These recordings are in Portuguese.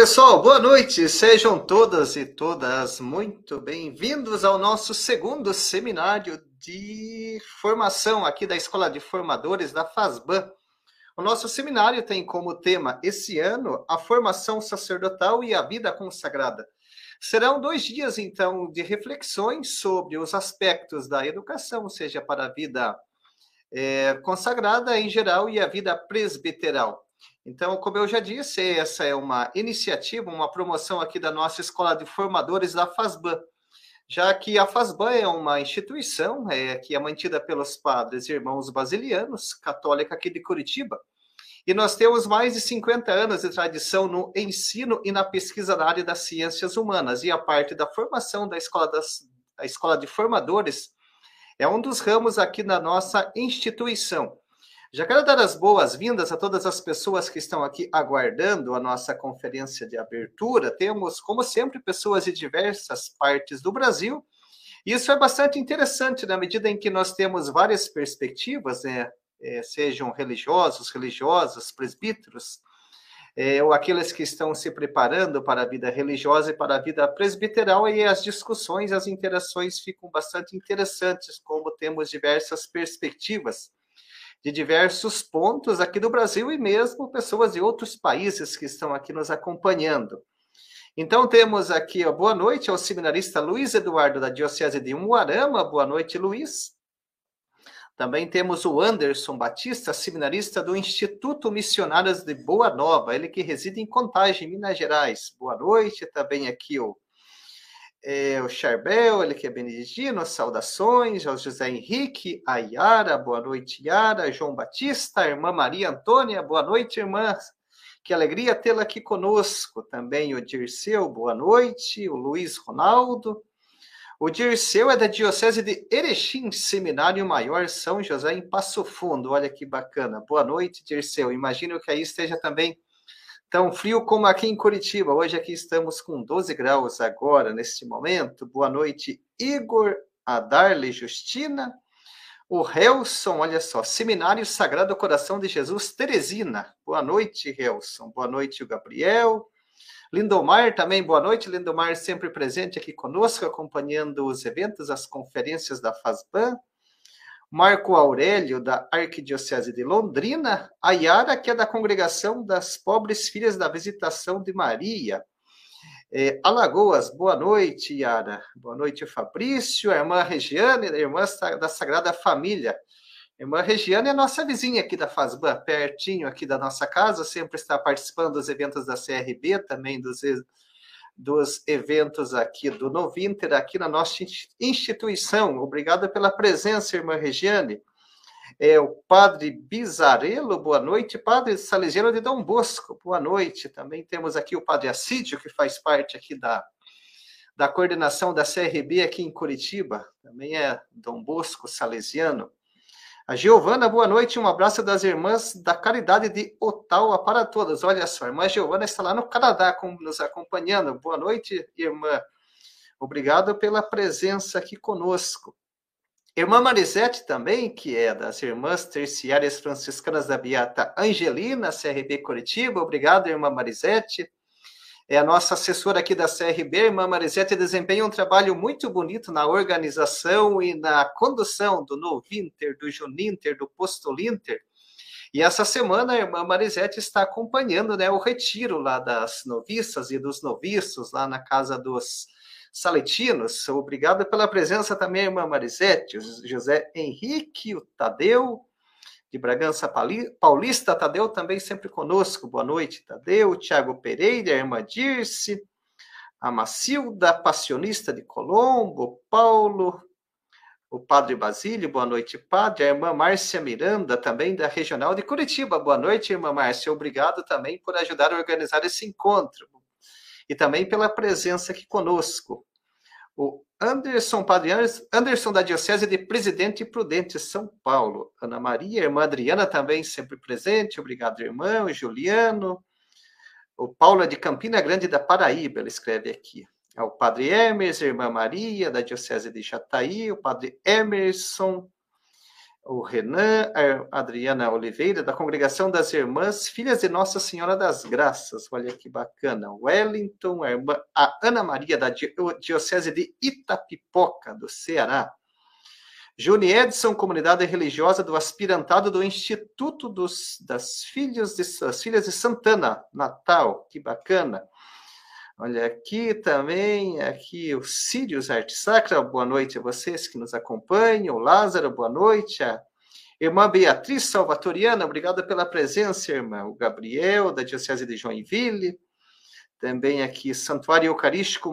Pessoal, boa noite. Sejam todas e todas muito bem-vindos ao nosso segundo seminário de formação aqui da Escola de Formadores da FASBAN. O nosso seminário tem como tema esse ano a formação sacerdotal e a vida consagrada. Serão dois dias, então, de reflexões sobre os aspectos da educação, seja para a vida é, consagrada em geral e a vida presbiteral. Então, como eu já disse, essa é uma iniciativa, uma promoção aqui da nossa Escola de Formadores da FASBAN, já que a FASBAN é uma instituição é, que é mantida pelos padres e irmãos basilianos, católica aqui de Curitiba, e nós temos mais de 50 anos de tradição no ensino e na pesquisa na área das ciências humanas, e a parte da formação da Escola, das, da escola de Formadores é um dos ramos aqui na nossa instituição. Já quero dar as boas-vindas a todas as pessoas que estão aqui aguardando a nossa conferência de abertura. Temos, como sempre, pessoas de diversas partes do Brasil. Isso é bastante interessante na medida em que nós temos várias perspectivas, né? É, sejam religiosos, religiosas, presbíteros, é, ou aqueles que estão se preparando para a vida religiosa e para a vida presbiteral, e as discussões, as interações ficam bastante interessantes, como temos diversas perspectivas de diversos pontos aqui do Brasil e mesmo pessoas de outros países que estão aqui nos acompanhando. Então temos aqui, boa noite ao seminarista Luiz Eduardo da Diocese de Umuarama. Boa noite, Luiz. Também temos o Anderson Batista, seminarista do Instituto Missionários de Boa Nova, ele que reside em Contagem, Minas Gerais. Boa noite. Também aqui o é, o Charbel, ele que é beneditino, saudações ao José Henrique, a Yara, boa noite, Yara, João Batista, a irmã Maria Antônia, boa noite, irmã. Que alegria tê-la aqui conosco. Também o Dirceu, boa noite, o Luiz Ronaldo. O Dirceu é da Diocese de Erechim, Seminário Maior São José, em Passo Fundo. Olha que bacana. Boa noite, Dirceu. Imagino que aí esteja também Tão frio como aqui em Curitiba. Hoje aqui estamos com 12 graus agora, neste momento. Boa noite, Igor, a Darley Justina, o Helson, olha só, Seminário Sagrado Coração de Jesus, Teresina. Boa noite, Helson. Boa noite, o Gabriel. Lindomar também, boa noite. Lindomar sempre presente aqui conosco, acompanhando os eventos, as conferências da FASBAN. Marco Aurélio, da Arquidiocese de Londrina, a Yara, que é da Congregação das Pobres Filhas da Visitação de Maria. É, Alagoas, boa noite, Yara. Boa noite, Fabrício, a irmã Regiane, a irmã da Sagrada Família. A irmã Regiane é nossa vizinha aqui da FASBAN, pertinho aqui da nossa casa, sempre está participando dos eventos da CRB, também dos dos eventos aqui do Novinter, aqui na nossa instituição. Obrigado pela presença, irmã Regiane. É o padre Bizarello, boa noite. Padre Salesiano de Dom Bosco, boa noite. Também temos aqui o padre Assídio, que faz parte aqui da, da coordenação da CRB aqui em Curitiba. Também é Dom Bosco Salesiano. A Giovana, boa noite, um abraço das irmãs da Caridade de Ottawa para todas. Olha só, a irmã Giovana está lá no Canadá nos acompanhando. Boa noite, irmã. Obrigado pela presença aqui conosco. Irmã Marisete também, que é das Irmãs Terciárias Franciscanas da Beata Angelina, CRB Curitiba. Obrigado, irmã Marisete é a nossa assessora aqui da CRB, irmã Marisete, desempenha um trabalho muito bonito na organização e na condução do Novinter, do Juninter, do Postolinter. E essa semana a irmã Marisete está acompanhando né, o retiro lá das noviças e dos noviços, lá na casa dos saletinos. Obrigado pela presença também, irmã Marisete, José Henrique, o Tadeu, de Bragança Paulista, Tadeu também sempre conosco. Boa noite, Tadeu, Tiago Pereira, irmã Dirce, a Macilda, passionista de Colombo, Paulo, o Padre Basílio, boa noite, Padre, a irmã Márcia Miranda, também da Regional de Curitiba. Boa noite, irmã Márcia. Obrigado também por ajudar a organizar esse encontro e também pela presença aqui conosco. O Anderson, Padre Anderson da Diocese de Presidente Prudente, São Paulo. Ana Maria, irmã Adriana também sempre presente. Obrigado, irmão. Juliano. O Paulo é de Campina Grande da Paraíba, ele escreve aqui. É o Padre Emerson, irmã Maria, da Diocese de Jataí. O Padre Emerson. O Renan, a Adriana Oliveira, da Congregação das Irmãs, Filhas de Nossa Senhora das Graças. Olha que bacana. Wellington, a, irmã, a Ana Maria, da Diocese de Itapipoca, do Ceará. Juni Edson, comunidade religiosa do aspirantado do Instituto dos, das, Filhas de, das Filhas de Santana, Natal. Que bacana. Olha aqui também, aqui o Sírios Arte Sacra, boa noite a vocês que nos acompanham. O Lázaro, boa noite. A irmã Beatriz Salvatoriana, obrigada pela presença, irmã. O Gabriel, da Diocese de Joinville. Também aqui, Santuário Eucarístico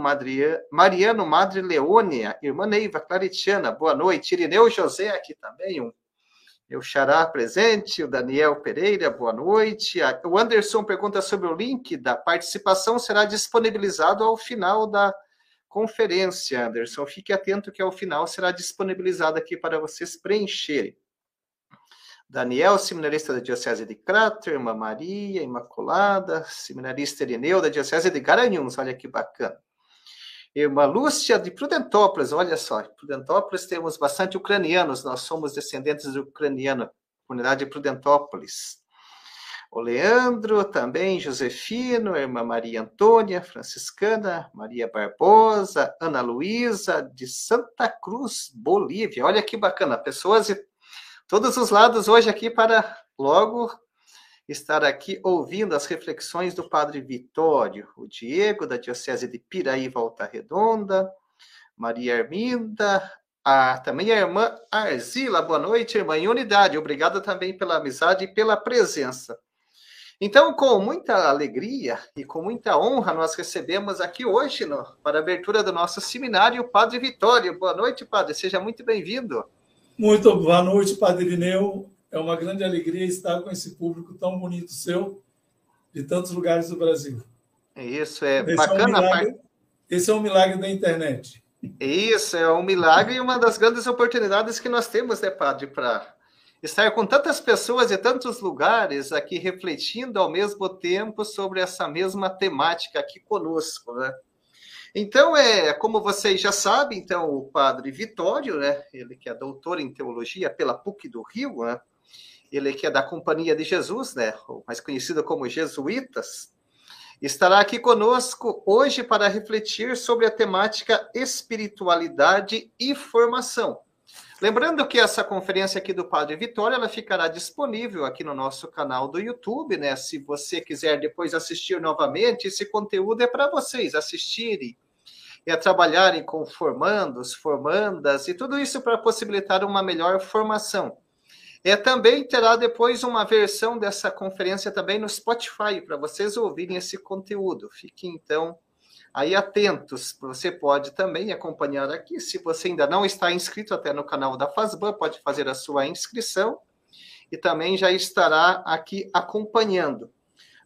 Mariano Madre Leônia, irmã Neiva Claritiana, boa noite. Irineu José aqui também, um o Xará presente, o Daniel Pereira, boa noite. O Anderson pergunta sobre o link da participação, será disponibilizado ao final da conferência, Anderson. Fique atento que ao final será disponibilizado aqui para vocês preencherem. Daniel, seminarista da Diocese de Crater, irmã Maria, Imaculada, seminarista Irineu da Diocese de Garanhuns, olha que bacana. Irmã Lúcia de Prudentópolis, olha só, Prudentópolis temos bastante ucranianos, nós somos descendentes de ucraniana, comunidade de Prudentópolis. O Leandro também, Josefino, irmã Maria Antônia, franciscana, Maria Barbosa, Ana Luísa, de Santa Cruz, Bolívia. Olha que bacana, pessoas de todos os lados hoje aqui para logo estar aqui ouvindo as reflexões do Padre Vitório, o Diego, da Diocese de Piraí, Volta Redonda, Maria Arminda, a, também a irmã Arzila. Boa noite, irmã em unidade. Obrigado também pela amizade e pela presença. Então, com muita alegria e com muita honra, nós recebemos aqui hoje, no, para a abertura do nosso seminário, o Padre Vitório. Boa noite, Padre. Seja muito bem-vindo. Muito boa noite, Padre Irineu. É uma grande alegria estar com esse público tão bonito seu, de tantos lugares do Brasil. Isso, é esse bacana. É um milagre, esse é um milagre da internet. Isso, é um milagre e uma das grandes oportunidades que nós temos, né, Padre, para estar com tantas pessoas e tantos lugares aqui refletindo ao mesmo tempo sobre essa mesma temática aqui conosco, né? Então, é, como vocês já sabem, então, o padre Vitório, né, ele que é doutor em teologia pela PUC do Rio, né, ele que é da Companhia de Jesus, né, mais conhecido como Jesuítas, estará aqui conosco hoje para refletir sobre a temática espiritualidade e formação. Lembrando que essa conferência aqui do Padre Vitória, ela ficará disponível aqui no nosso canal do YouTube, né? Se você quiser depois assistir novamente, esse conteúdo é para vocês assistirem, é trabalharem com formandos, formandas e tudo isso para possibilitar uma melhor formação. É, também terá depois uma versão dessa conferência também no Spotify, para vocês ouvirem esse conteúdo. Fiquem, então, aí atentos. Você pode também acompanhar aqui. Se você ainda não está inscrito até no canal da Fazban, pode fazer a sua inscrição e também já estará aqui acompanhando.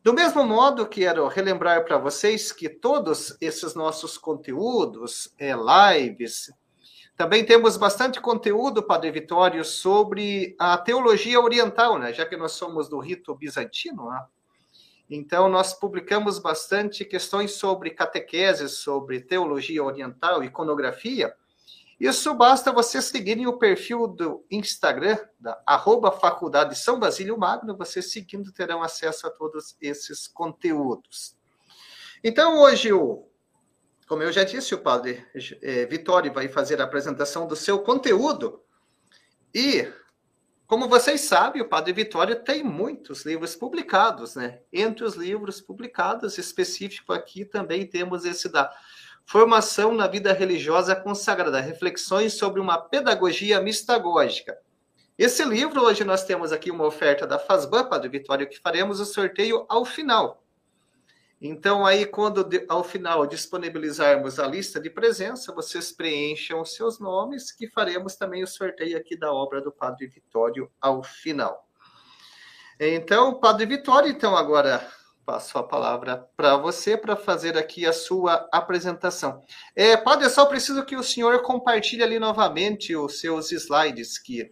Do mesmo modo, quero relembrar para vocês que todos esses nossos conteúdos, é, lives, também temos bastante conteúdo, Padre Vitório, sobre a teologia oriental, né? já que nós somos do rito bizantino. Né? Então, nós publicamos bastante questões sobre catequese, sobre teologia oriental, iconografia. Isso basta vocês seguirem o perfil do Instagram, da arroba Faculdade São Basílio Magno, vocês seguindo terão acesso a todos esses conteúdos. Então, hoje o como eu já disse, o padre é, Vitório vai fazer a apresentação do seu conteúdo. E, como vocês sabem, o padre Vitório tem muitos livros publicados, né? Entre os livros publicados, específico aqui também temos esse da Formação na Vida Religiosa Consagrada, Reflexões sobre uma Pedagogia Mistagógica. Esse livro, hoje nós temos aqui uma oferta da FASBAN, Padre Vitório, que faremos o sorteio ao final. Então, aí, quando ao final disponibilizarmos a lista de presença, vocês preencham os seus nomes, que faremos também o sorteio aqui da obra do Padre Vitório ao final. Então, Padre Vitório, então agora passo a palavra para você para fazer aqui a sua apresentação. É, padre, eu só preciso que o senhor compartilhe ali novamente os seus slides, que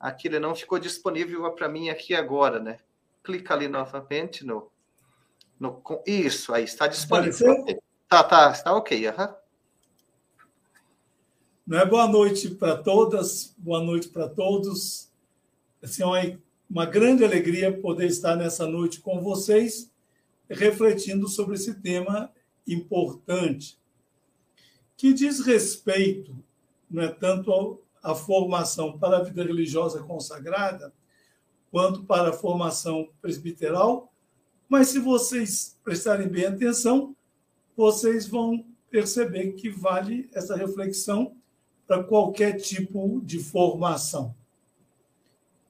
aquilo não ficou disponível para mim aqui agora, né? Clica ali novamente no no, isso, aí está disponível. Tá, tá, está ok. Uhum. é Boa noite para todas, boa noite para todos. Assim, é uma, grande alegria poder estar nessa noite com vocês, refletindo sobre esse tema importante, que diz respeito não é tanto a formação para a vida religiosa consagrada, quanto para a formação presbiteral, mas se vocês prestarem bem atenção, vocês vão perceber que vale essa reflexão para qualquer tipo de formação.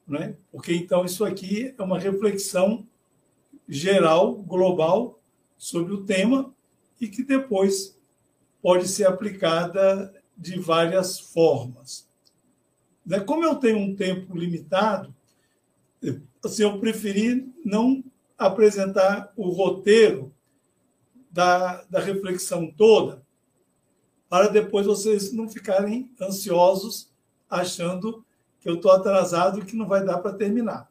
Né? Porque então isso aqui é uma reflexão geral, global, sobre o tema e que depois pode ser aplicada de várias formas. Né? Como eu tenho um tempo limitado, assim, eu preferi não apresentar o roteiro da, da reflexão toda, para depois vocês não ficarem ansiosos achando que eu estou atrasado e que não vai dar para terminar.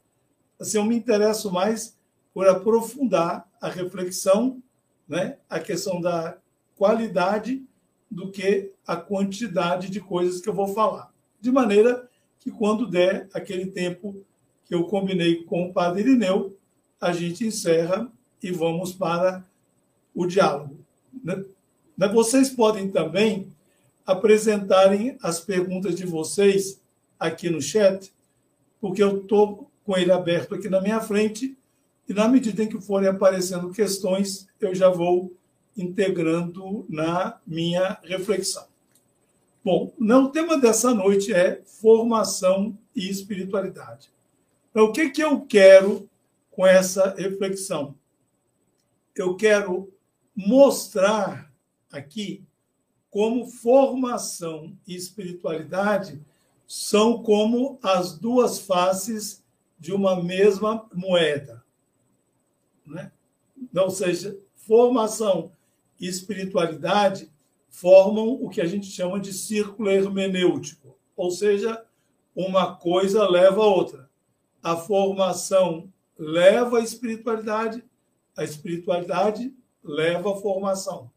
Assim, eu me interesso mais por aprofundar a reflexão, né, a questão da qualidade do que a quantidade de coisas que eu vou falar. De maneira que, quando der aquele tempo que eu combinei com o padre Irineu, a gente encerra e vamos para o diálogo. Né? Vocês podem também apresentarem as perguntas de vocês aqui no chat, porque eu estou com ele aberto aqui na minha frente, e na medida em que forem aparecendo questões, eu já vou integrando na minha reflexão. Bom, o tema dessa noite é formação e espiritualidade. Então, o que, que eu quero com essa reflexão? Eu quero mostrar aqui como formação e espiritualidade são como as duas faces de uma mesma moeda. Né? Ou seja, formação e espiritualidade formam o que a gente chama de círculo hermenêutico, ou seja, uma coisa leva a outra. A formação leva a espiritualidade, a espiritualidade leva a formação.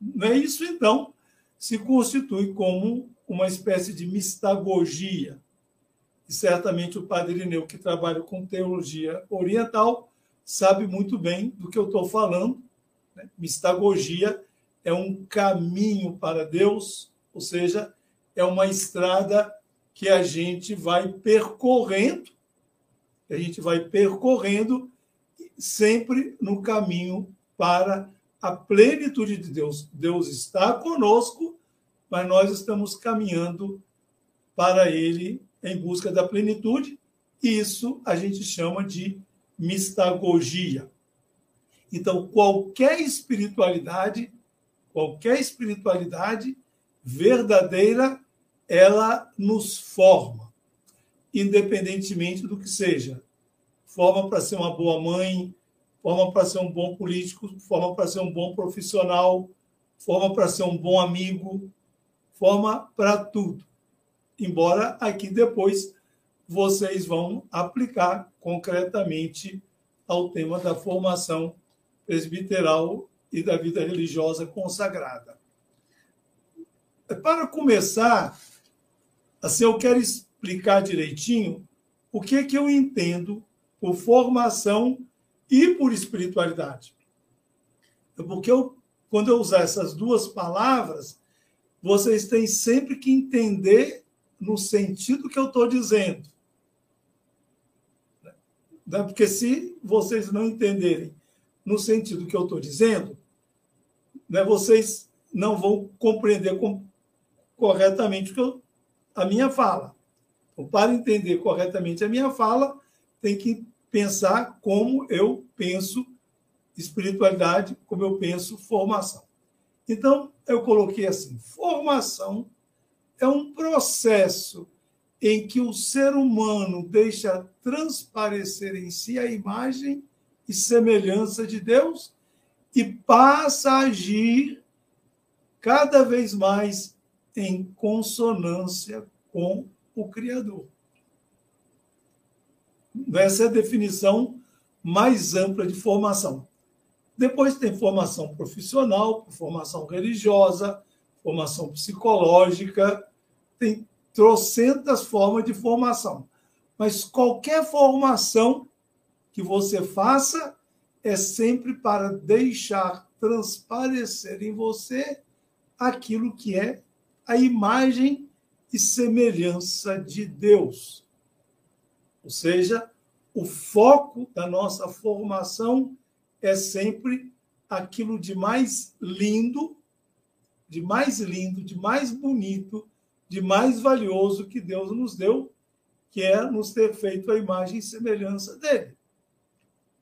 Não é isso, então, se constitui como uma espécie de mistagogia. E certamente o padre Irineu, que trabalha com teologia oriental, sabe muito bem do que eu estou falando, né? Mistagogia é um caminho para Deus, ou seja, é uma estrada que a gente vai percorrendo, a gente vai percorrendo sempre no caminho para a plenitude de Deus. Deus está conosco, mas nós estamos caminhando para Ele em busca da plenitude, e isso a gente chama de mistagogia. Então, qualquer espiritualidade, qualquer espiritualidade verdadeira, ela nos forma, independentemente do que seja. Forma para ser uma boa mãe, forma para ser um bom político, forma para ser um bom profissional, forma para ser um bom amigo, forma para tudo. Embora aqui depois vocês vão aplicar concretamente ao tema da formação presbiteral e da vida religiosa consagrada. Para começar, assim, eu quero explicar direitinho o que, é que eu entendo por formação e por espiritualidade. Porque eu, quando eu usar essas duas palavras, vocês têm sempre que entender no sentido que eu estou dizendo. Né? Porque se vocês não entenderem no sentido que eu estou dizendo, né, vocês não vão compreender com, corretamente a minha fala. Então, para entender corretamente a minha fala, tem que pensar como eu penso espiritualidade, como eu penso formação. Então, eu coloquei assim: formação é um processo em que o ser humano deixa transparecer em si a imagem e semelhança de Deus e passa a agir cada vez mais em consonância com o Criador. Essa é a definição mais ampla de formação. Depois tem formação profissional, formação religiosa, formação psicológica, tem trocentas formas de formação. Mas qualquer formação que você faça é sempre para deixar transparecer em você aquilo que é a imagem e semelhança de Deus. Ou seja, o foco da nossa formação é sempre aquilo de mais lindo, de mais lindo, de mais bonito, de mais valioso que Deus nos deu, que é nos ter feito a imagem e semelhança dele.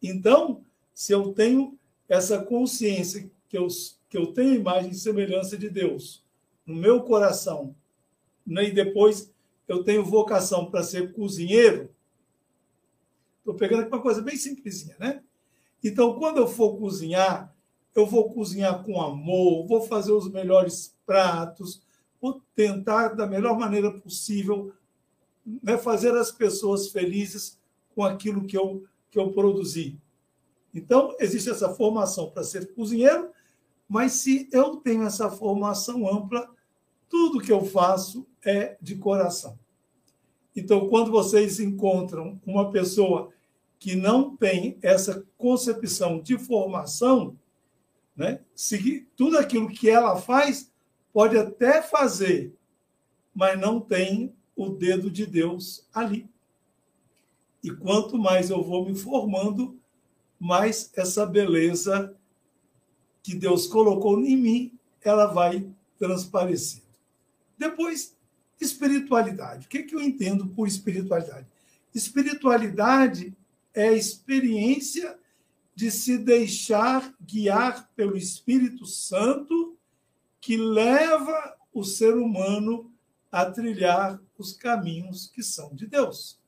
Então, se eu tenho essa consciência que eu, que eu tenho a imagem e semelhança de Deus no meu coração, né, e depois eu tenho vocação para ser cozinheiro, estou pegando aqui uma coisa bem simplesinha, né? Então, quando eu for cozinhar, eu vou cozinhar com amor, vou fazer os melhores pratos, vou tentar da melhor maneira possível né, fazer as pessoas felizes com aquilo que eu, que eu produzi. Então, existe essa formação para ser cozinheiro, mas se eu tenho essa formação ampla, tudo que eu faço é de coração. Então, quando vocês encontram uma pessoa que não tem essa concepção de formação, né, tudo aquilo que ela faz pode até fazer, mas não tem o dedo de Deus ali. E quanto mais eu vou me formando, mais essa beleza que Deus colocou em mim, ela vai transparecendo. Depois, espiritualidade. O que, é que eu entendo por espiritualidade? Espiritualidade é a experiência de se deixar guiar pelo Espírito Santo que leva o ser humano a trilhar os caminhos que são de Deus.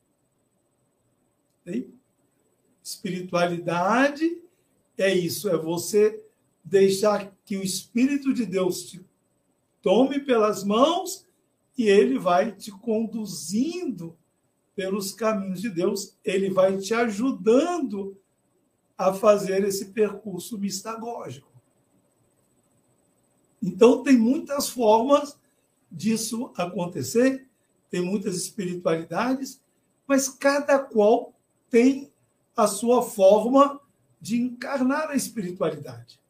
Espiritualidade é isso, é você deixar que o Espírito de Deus te tome pelas mãos e ele vai te conduzindo pelos caminhos de Deus, ele vai te ajudando a fazer esse percurso mistagógico. Então, tem muitas formas disso acontecer, tem muitas espiritualidades, mas cada qual tem a sua forma de encarnar a espiritualidade.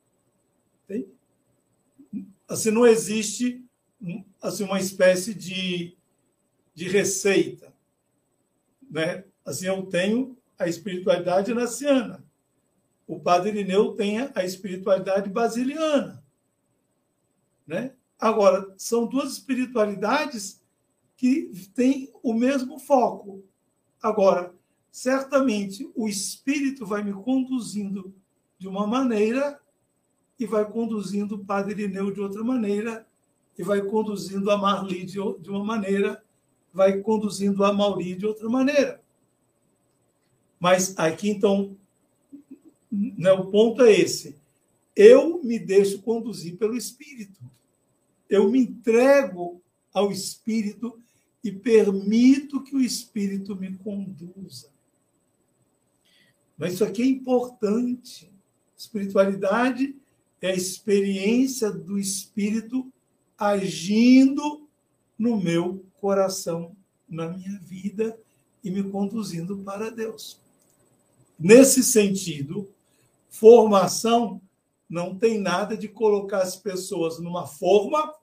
Assim, não existe assim, uma espécie de, de receita. Né? Assim, eu tenho a espiritualidade naciana. O padre Irineu tem a espiritualidade basiliana. Né? Agora, são duas espiritualidades que têm o mesmo foco. Agora, certamente o espírito vai me conduzindo de uma maneira e vai conduzindo o padre Irineu de outra maneira e vai conduzindo a Marli de, de uma maneira vai conduzindo a Mauri de outra maneira. Mas aqui, então, né, o ponto é esse. Eu me deixo conduzir pelo Espírito. Eu me entrego ao Espírito e permito que o Espírito me conduza. Mas isso aqui é importante. Espiritualidade é a experiência do Espírito agindo no meu coração, na minha vida e me conduzindo para Deus. Nesse sentido, formação não tem nada de colocar as pessoas numa forma,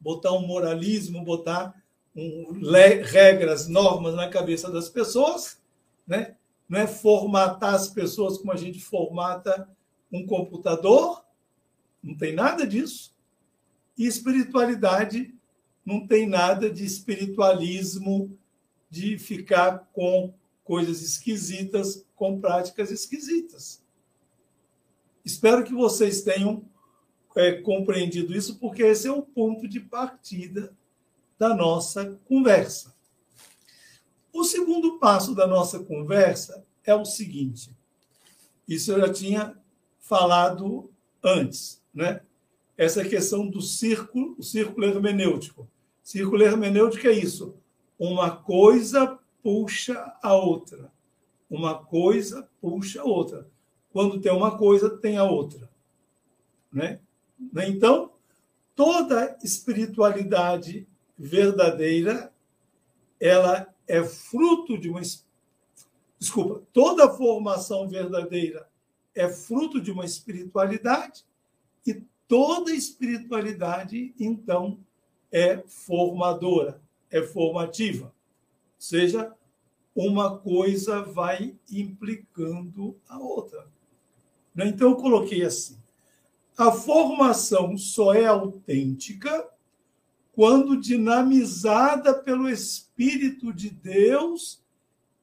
botar um moralismo, botar um, regras, normas na cabeça das pessoas, né? Não é formatar as pessoas como a gente formata um computador, não tem nada disso. E espiritualidade não tem nada de espiritualismo, de ficar com coisas esquisitas, com práticas esquisitas. Espero que vocês tenham é, compreendido isso, porque esse é o ponto de partida da nossa conversa. O segundo passo da nossa conversa é o seguinte: isso eu já tinha falado antes, né? essa questão do círculo, o círculo hermenêutico. Círculo hermenêutico é isso. Uma coisa puxa a outra. Uma coisa puxa a outra. Quando tem uma coisa, tem a outra. Né? Então, toda espiritualidade verdadeira, ela é fruto de uma desculpa, toda formação verdadeira é fruto de uma espiritualidade e toda espiritualidade então é formadora, é formativa. Ou seja, uma coisa vai implicando a outra. Né? Então, eu coloquei assim: a formação só é autêntica quando dinamizada pelo Espírito de Deus,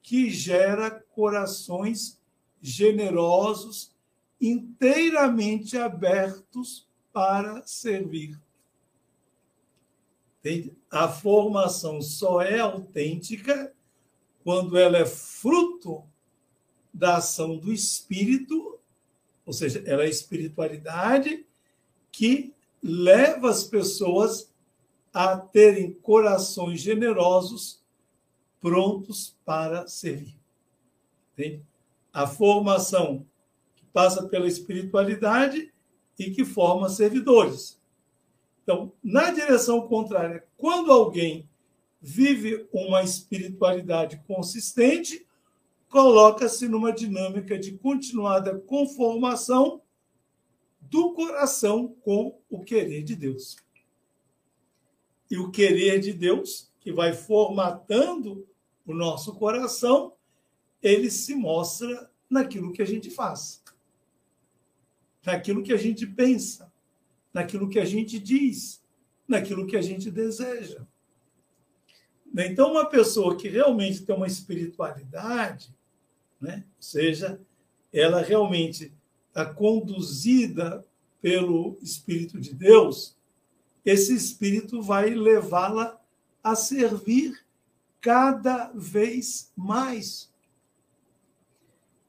que gera corações generosos, inteiramente abertos para servir. Entende? A formação só é autêntica quando ela é fruto da ação do Espírito, ou seja, ela é a espiritualidade que leva as pessoas a terem corações generosos prontos para servir. Entende? A formação que passa pela espiritualidade e que forma servidores. Então, na direção contrária, quando alguém vive uma espiritualidade consistente, coloca-se numa dinâmica de continuada conformação do coração com o querer de Deus. E o querer de Deus, que vai formatando o nosso coração, ele se mostra naquilo que a gente faz, naquilo que a gente pensa, naquilo que a gente diz, naquilo que a gente deseja. Então, uma pessoa que realmente tem uma espiritualidade, né? ou seja, ela realmente está conduzida pelo Espírito de Deus, esse Espírito vai levá-la a servir cada vez mais.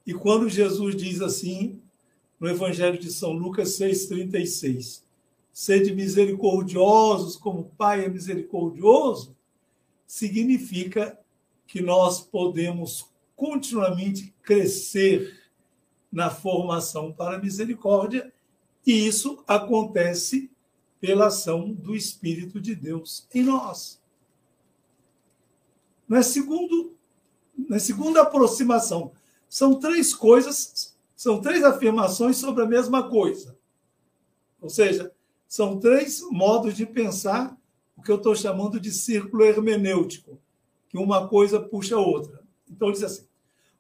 E quando Jesus diz assim, no Evangelho de São Lucas 6,36, sede misericordiosos como o Pai é misericordioso, significa que nós podemos continuamente crescer na formação para a misericórdia, e isso acontece pela ação do Espírito de Deus em nós. Na, segundo, na segunda aproximação, são três coisas, são três afirmações sobre a mesma coisa. Ou seja, são três modos de pensar o que eu estou chamando de círculo hermenêutico, que uma coisa puxa a outra. Então, diz assim: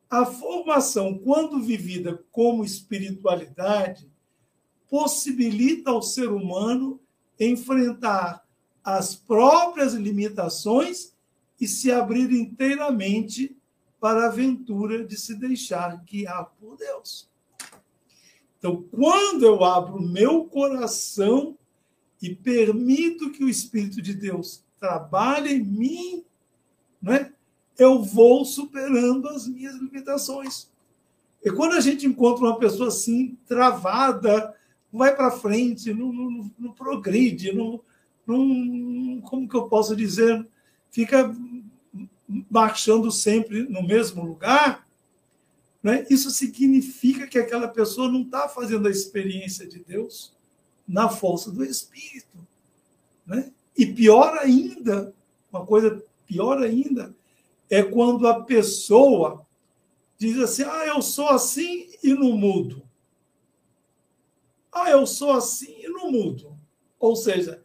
a formação, quando vivida como espiritualidade, possibilita ao ser humano enfrentar as próprias limitações e se abrir inteiramente para a aventura de se deixar guiar por Deus. Então, quando eu abro meu coração e permito que o Espírito de Deus trabalhe em mim, né, eu vou superando as minhas limitações. E quando a gente encontra uma pessoa assim, travada, não vai para frente, não, não, não progride, não, não, como que eu posso dizer, fica marchando sempre no mesmo lugar, né? isso significa que aquela pessoa não está fazendo a experiência de Deus na força do Espírito. Né? E pior ainda, uma coisa pior ainda, é quando a pessoa diz assim: ah, eu sou assim e não mudo. Ah, eu sou assim e não mudo. Ou seja,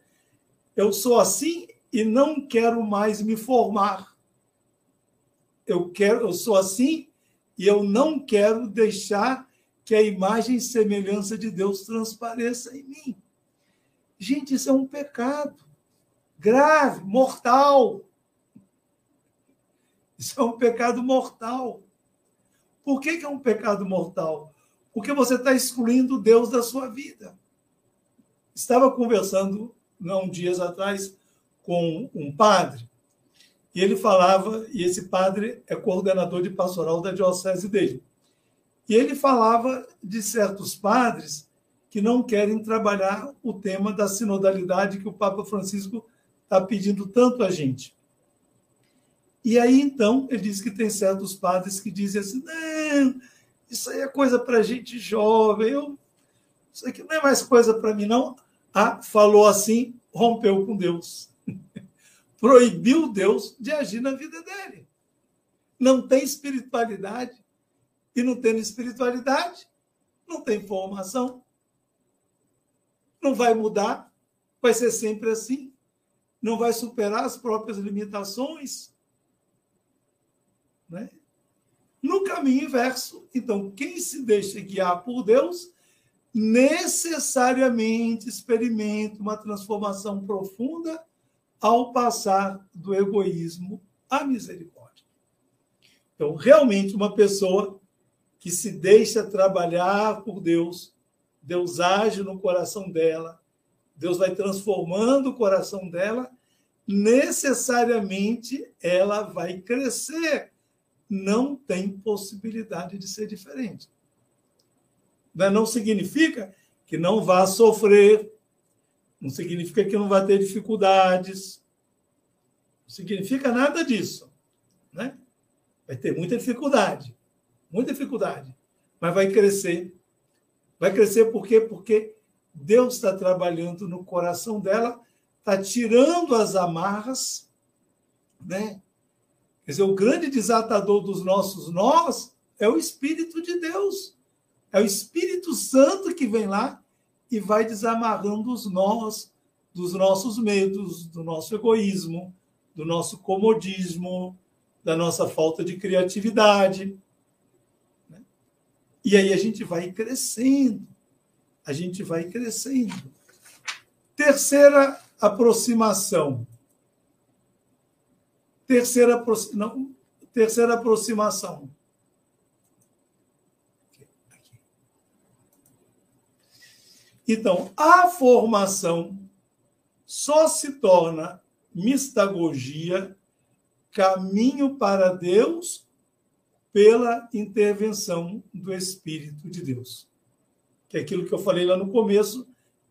eu sou assim e não quero mais me formar. Eu quero, eu sou assim e eu não quero deixar que a imagem e semelhança de Deus transpareça em mim. Gente, isso é um pecado grave, mortal. Isso é um pecado mortal. Por que, que é um pecado mortal? Porque você está excluindo Deus da sua vida. Estava conversando, não dias atrás, com um padre, e ele falava, e esse padre é coordenador de pastoral da diocese dele. E ele falava de certos padres que não querem trabalhar o tema da sinodalidade que o Papa Francisco está pedindo tanto a gente. E aí, então, ele diz que tem certos padres que dizem assim: não, isso aí é coisa para gente jovem, eu, isso aqui não é mais coisa para mim, não. Ah, falou assim, rompeu com Deus. Proibiu Deus de agir na vida dele. Não tem espiritualidade. E não tendo espiritualidade, não tem formação. Não vai mudar. Vai ser sempre assim. Não vai superar as próprias limitações. Né? No caminho inverso, então, quem se deixa guiar por Deus necessariamente experimenta uma transformação profunda ao passar do egoísmo à misericórdia. Então, realmente, uma pessoa que se deixa trabalhar por Deus, Deus age no coração dela, Deus vai transformando o coração dela, necessariamente ela vai crescer. Não tem possibilidade de ser diferente. Não significa que não vá sofrer, não significa que não vai ter dificuldades, não significa nada disso. Né? Vai ter muita dificuldade, muita dificuldade, mas vai crescer. Vai crescer por quê? Porque Deus está trabalhando no coração dela, está tirando as amarras, né? Quer dizer, o grande desatador dos nossos nós é o Espírito de Deus. É o Espírito Santo que vem lá e vai desamarrando os nós dos nossos medos, do nosso egoísmo, do nosso comodismo, da nossa falta de criatividade. Né? E aí a gente vai crescendo, a gente vai crescendo. Terceira aproximação. Terceira, não, terceira aproximação. Então, a formação só se torna mistagogia, caminho para Deus, pela intervenção do Espírito de Deus. Que é aquilo que eu falei lá no começo,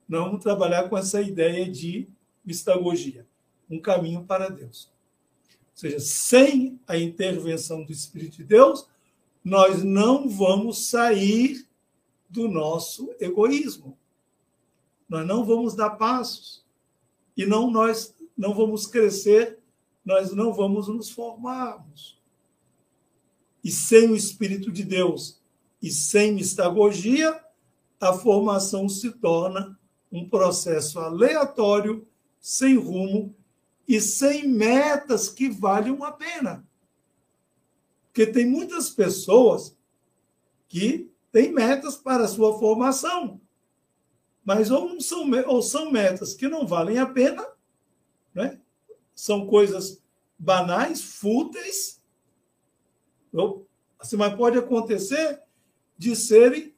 não trabalhar com essa ideia de mistagogia, um caminho para Deus. Ou seja, sem a intervenção do Espírito de Deus, nós não vamos sair do nosso egoísmo nós não vamos dar passos e não nós não vamos crescer, nós não vamos nos formarmos. E sem o Espírito de Deus e sem mistagogia, a formação se torna um processo aleatório, sem rumo e sem metas que valham a pena. Porque tem muitas pessoas que têm metas para a sua formação, mas ou, são, ou são metas que não valem a pena, né? são coisas banais, fúteis, ou, assim, mas pode acontecer de serem,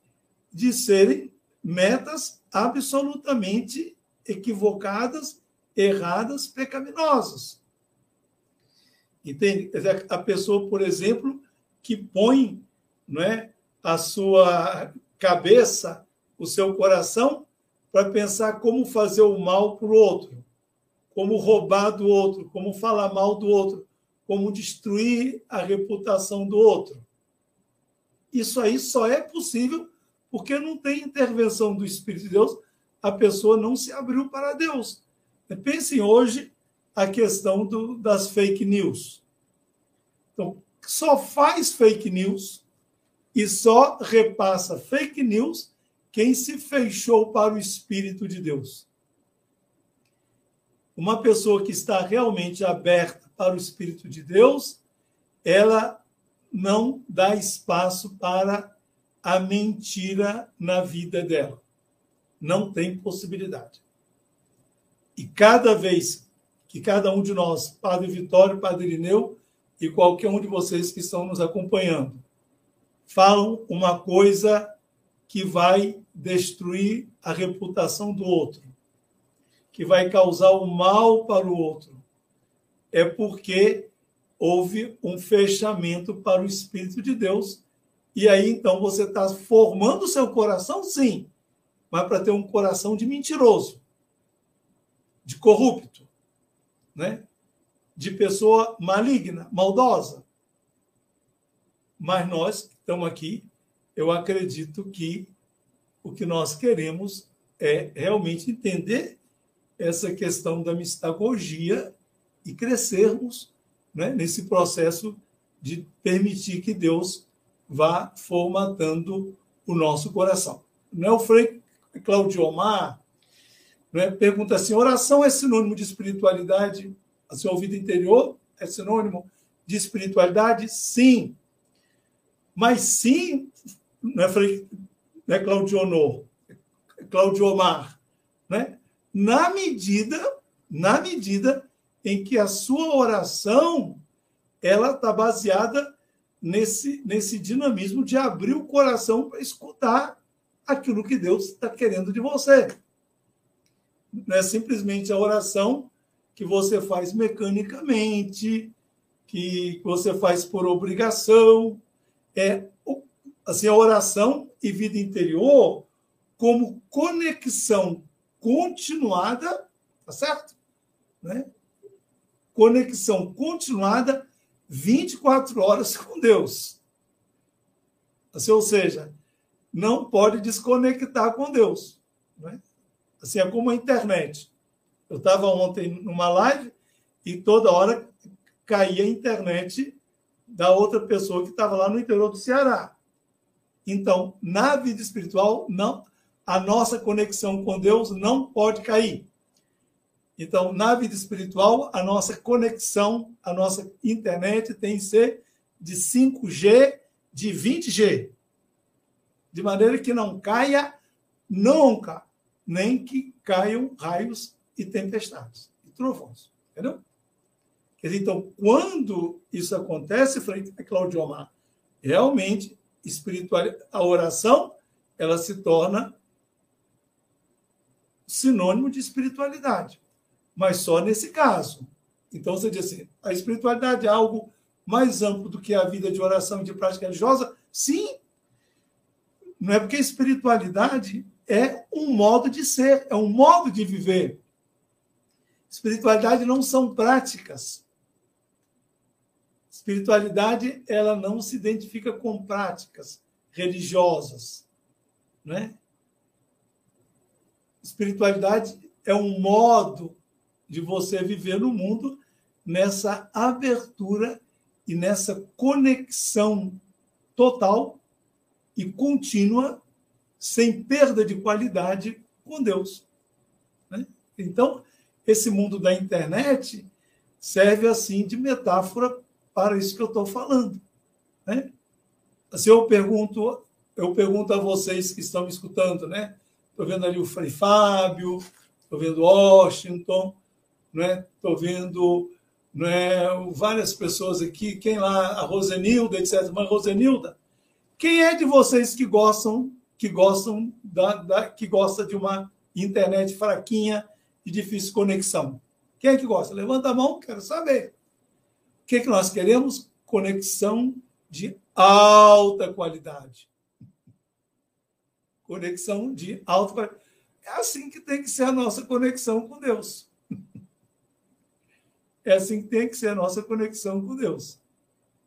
de serem metas absolutamente equivocadas, erradas, pecaminosas. Entende? A pessoa, por exemplo, que põe não é, a sua cabeça, o seu coração para pensar como fazer o mal para o outro, como roubar do outro, como falar mal do outro, como destruir a reputação do outro. Isso aí só é possível porque não tem intervenção do Espírito de Deus, a pessoa não se abriu para Deus. Pensem hoje a questão do, das fake news. Então, só faz fake news e só repassa fake news quem se fechou para o Espírito de Deus. Uma pessoa que está realmente aberta para o Espírito de Deus, ela não dá espaço para a mentira na vida dela. Não tem possibilidade. E cada vez que cada um de nós, Padre Vitório, Padre Irineu e qualquer um de vocês que estão nos acompanhando, falam uma coisa que vai destruir a reputação do outro, que vai causar o mal para o outro, é porque houve um fechamento para o Espírito de Deus. E aí, então, você está formando o seu coração, sim, mas para ter um coração de mentiroso, de corrupto, né? de pessoa maligna, maldosa. Mas nós estamos aqui eu acredito que o que nós queremos é realmente entender essa questão da mistagogia e crescermos né, nesse processo de permitir que Deus vá formatando o nosso coração. Não é o Frei Claudio Omar né, pergunta assim: oração é sinônimo de espiritualidade? A sua vida interior é sinônimo de espiritualidade? Sim. Mas sim, né, Frei né, Claudio Honor, Claudio Omar, né? na medida, na medida em que a sua oração ela está baseada nesse, nesse dinamismo de abrir o coração para escutar aquilo que Deus está querendo de você. Não é simplesmente a oração que você faz mecanicamente, que você faz por obrigação. É assim, a oração e vida interior como conexão continuada, tá certo? Né? Conexão continuada 24 horas com Deus. Assim, ou seja, não pode desconectar com Deus. Né? Assim é como a internet. Eu estava ontem numa live e toda hora caía a internet da outra pessoa que estava lá no interior do Ceará. Então, na vida espiritual, não a nossa conexão com Deus não pode cair. Então, na vida espiritual, a nossa conexão, a nossa internet tem que ser de 5G, de 20G. De maneira que não caia nunca, nem que caiam raios e tempestades e trovões. Entendeu? Então, quando isso acontece, frente a Claudio Omar, realmente espiritual, a oração ela se torna sinônimo de espiritualidade, mas só nesse caso. Então você diz assim: a espiritualidade é algo mais amplo do que a vida de oração e de prática religiosa? Sim. Não é porque a espiritualidade é um modo de ser, é um modo de viver. Espiritualidade não são práticas. Espiritualidade, ela não se identifica com práticas religiosas, né? Espiritualidade é um modo de você viver no mundo nessa abertura e nessa conexão total e contínua, sem perda de qualidade com Deus. Né? Então, esse mundo da internet serve assim de metáfora para isso que eu estou falando. Né? Assim, eu pergunto, eu pergunto a vocês que estão me escutando, né? Estou vendo ali o Frei Fábio, estou vendo Washington, né? estou vendo né, várias pessoas aqui, quem lá, a Rosenilda, etc. Mas Rosenilda, quem é de vocês que gostam, que gostam da, da, que gosta de uma internet fraquinha e difícil conexão? Quem é que gosta? Levanta a mão, quero saber. Que, que nós queremos? Conexão de alta qualidade conexão de alto. É assim que tem que ser a nossa conexão com Deus. É assim que tem que ser a nossa conexão com Deus.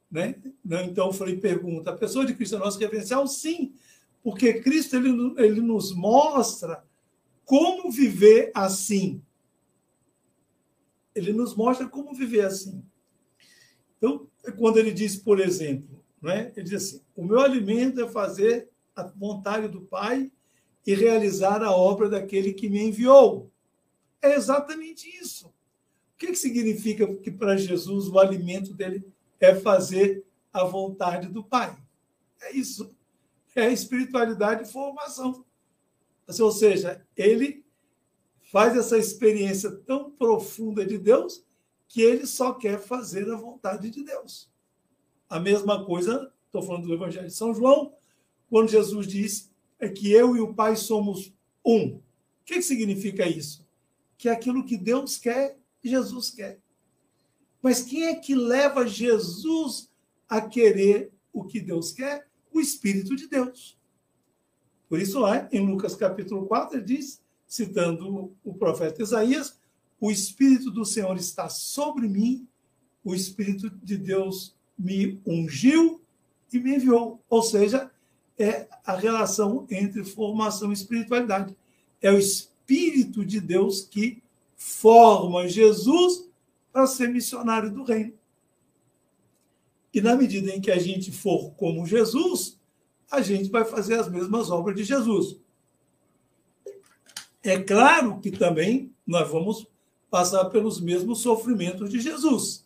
Né? Então, eu falei, pergunta, a pessoa de Cristo é nosso referencial? Sim, porque Cristo ele, ele nos mostra como viver assim. Ele nos mostra como viver assim. Então, quando ele diz, por exemplo, né, ele diz assim: o meu alimento é fazer a vontade do Pai e realizar a obra daquele que me enviou. É exatamente isso. O que, que significa que para Jesus o alimento dele é fazer a vontade do Pai? É isso. É espiritualidade e formação. Ou seja, ele faz essa experiência tão profunda de Deus que ele só quer fazer a vontade de Deus. A mesma coisa, estou falando do Evangelho de São João, quando Jesus diz é que eu e o Pai somos um. O que, que significa isso? Que é aquilo que Deus quer, Jesus quer. Mas quem é que leva Jesus a querer o que Deus quer? O Espírito de Deus. Por isso, lá em Lucas capítulo 4, ele diz, citando o profeta Isaías: O Espírito do Senhor está sobre mim, o Espírito de Deus me ungiu e me enviou. Ou seja, é a relação entre formação e espiritualidade. é o Espírito de Deus que forma Jesus para ser missionário do reino. E na medida em que a gente for como Jesus, a gente vai fazer as mesmas obras de Jesus. É claro que também nós vamos passar pelos mesmos sofrimentos de Jesus.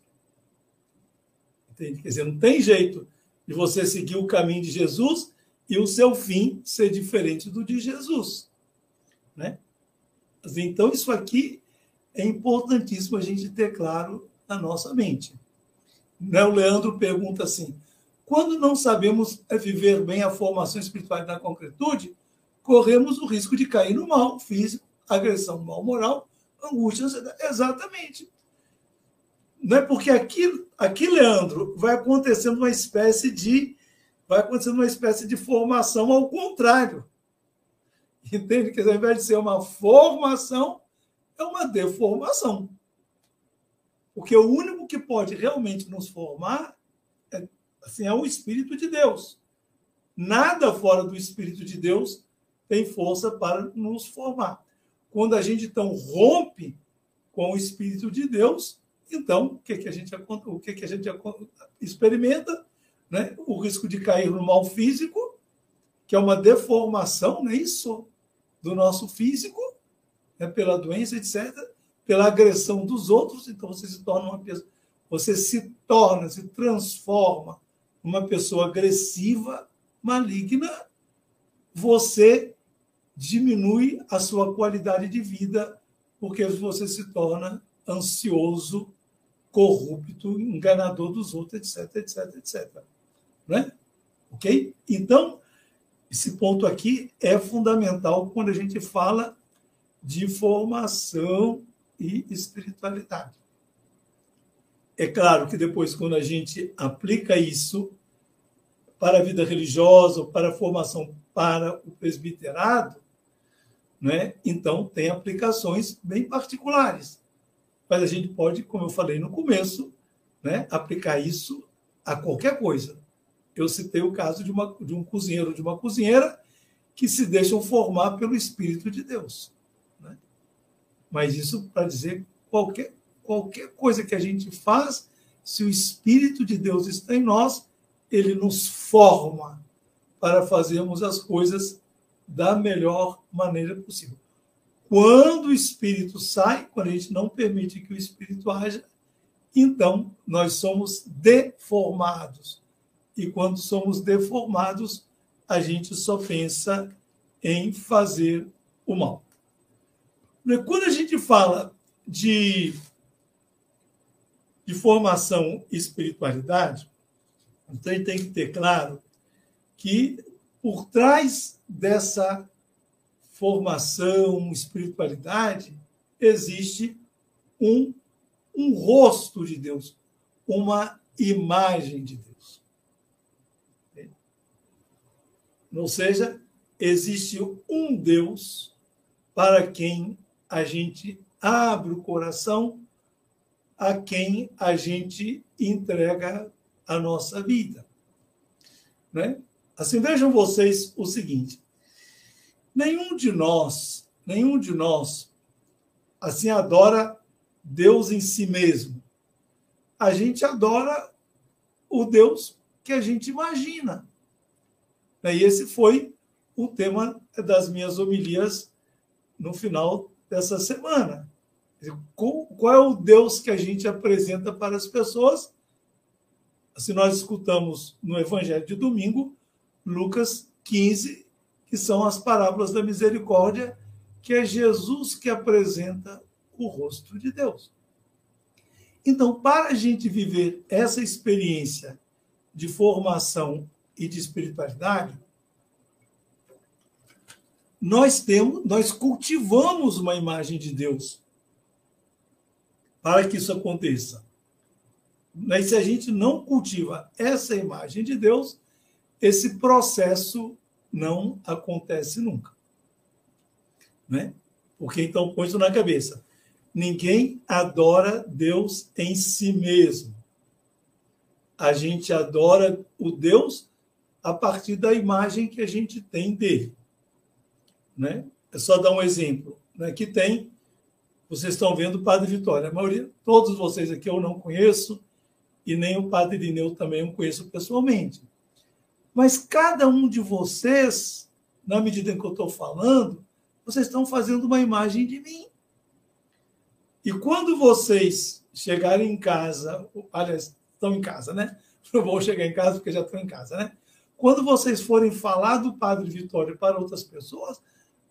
Entende? Quer dizer, não tem jeito de você seguir o caminho de Jesus e o seu fim ser diferente do de Jesus. Né? Então, isso aqui é importantíssimo a gente ter claro na nossa mente. Né? O Leandro pergunta assim: quando não sabemos viver bem a formação espiritual da concretude, corremos o risco de cair no mal físico, agressão mal moral, angústia, ansiedade. Exatamente. Não é porque aqui, aqui, Leandro, vai acontecendo uma espécie de vai acontecendo uma espécie de formação ao contrário. Entende? Que ao invés de ser uma formação, é uma deformação. Porque o único que pode realmente nos formar é, assim, é o Espírito de Deus. Nada fora do Espírito de Deus tem força para nos formar. Quando a gente então rompe com o Espírito de Deus, então o que, que a gente o que, que a gente experimenta, né? O risco de cair no mal físico, que é uma deformação, não é isso, do nosso físico, né? pela doença, etc., pela agressão dos outros, então você se torna uma pessoa, você se torna, se transforma uma pessoa agressiva, maligna, você diminui a sua qualidade de vida, porque você se torna ansioso, corrupto, enganador dos outros, etc, etc, etc. Né? Ok? Então, esse ponto aqui é fundamental quando a gente fala de formação e espiritualidade. É claro que depois, quando a gente aplica isso para a vida religiosa, para a formação para o presbiterado, né? Então, tem aplicações bem particulares. Mas a gente pode, como eu falei no começo, né, aplicar isso a qualquer coisa. Eu citei o caso de, uma, de um cozinheiro, de uma cozinheira, que se deixam formar pelo Espírito de Deus. Né? Mas isso para dizer qualquer, qualquer coisa que a gente faz, se o Espírito de Deus está em nós, ele nos forma para fazermos as coisas da melhor maneira possível. Quando o espírito sai, quando a gente não permite que o espírito haja, então nós somos deformados. E quando somos deformados, a gente só pensa em fazer o mal. Quando a gente fala de, de formação e espiritualidade, então a gente tem que ter claro que por trás dessa formação, espiritualidade, existe um, um rosto de Deus, uma imagem de Deus. Ou seja, existe um Deus para quem a gente abre o coração, a quem a gente entrega a nossa vida. Né? Assim, vejam vocês o seguinte: nenhum de nós, nenhum de nós, assim, adora Deus em si mesmo. A gente adora o Deus que a gente imagina. E esse foi o tema das minhas homilias no final dessa semana. Qual é o Deus que a gente apresenta para as pessoas? Se nós escutamos no Evangelho de domingo, Lucas 15, que são as parábolas da misericórdia, que é Jesus que apresenta o rosto de Deus. Então, para a gente viver essa experiência de formação e de espiritualidade, nós temos, nós cultivamos uma imagem de Deus para que isso aconteça. Mas se a gente não cultiva essa imagem de Deus, esse processo não acontece nunca. Né? Porque então põe isso na cabeça. Ninguém adora Deus em si mesmo. A gente adora o Deus a partir da imagem que a gente tem dele. Né? é só dar um exemplo, né, que tem, vocês estão vendo o Padre Vitória. A maioria, todos vocês aqui eu não conheço, e nem o Padre Irineu também eu conheço pessoalmente. Mas cada um de vocês, na medida em que eu estou falando, vocês estão fazendo uma imagem de mim. E quando vocês chegarem em casa, aliás, estão em casa, né? Não vou chegar em casa porque já estão em casa, né? Quando vocês forem falar do Padre Vitório para outras pessoas,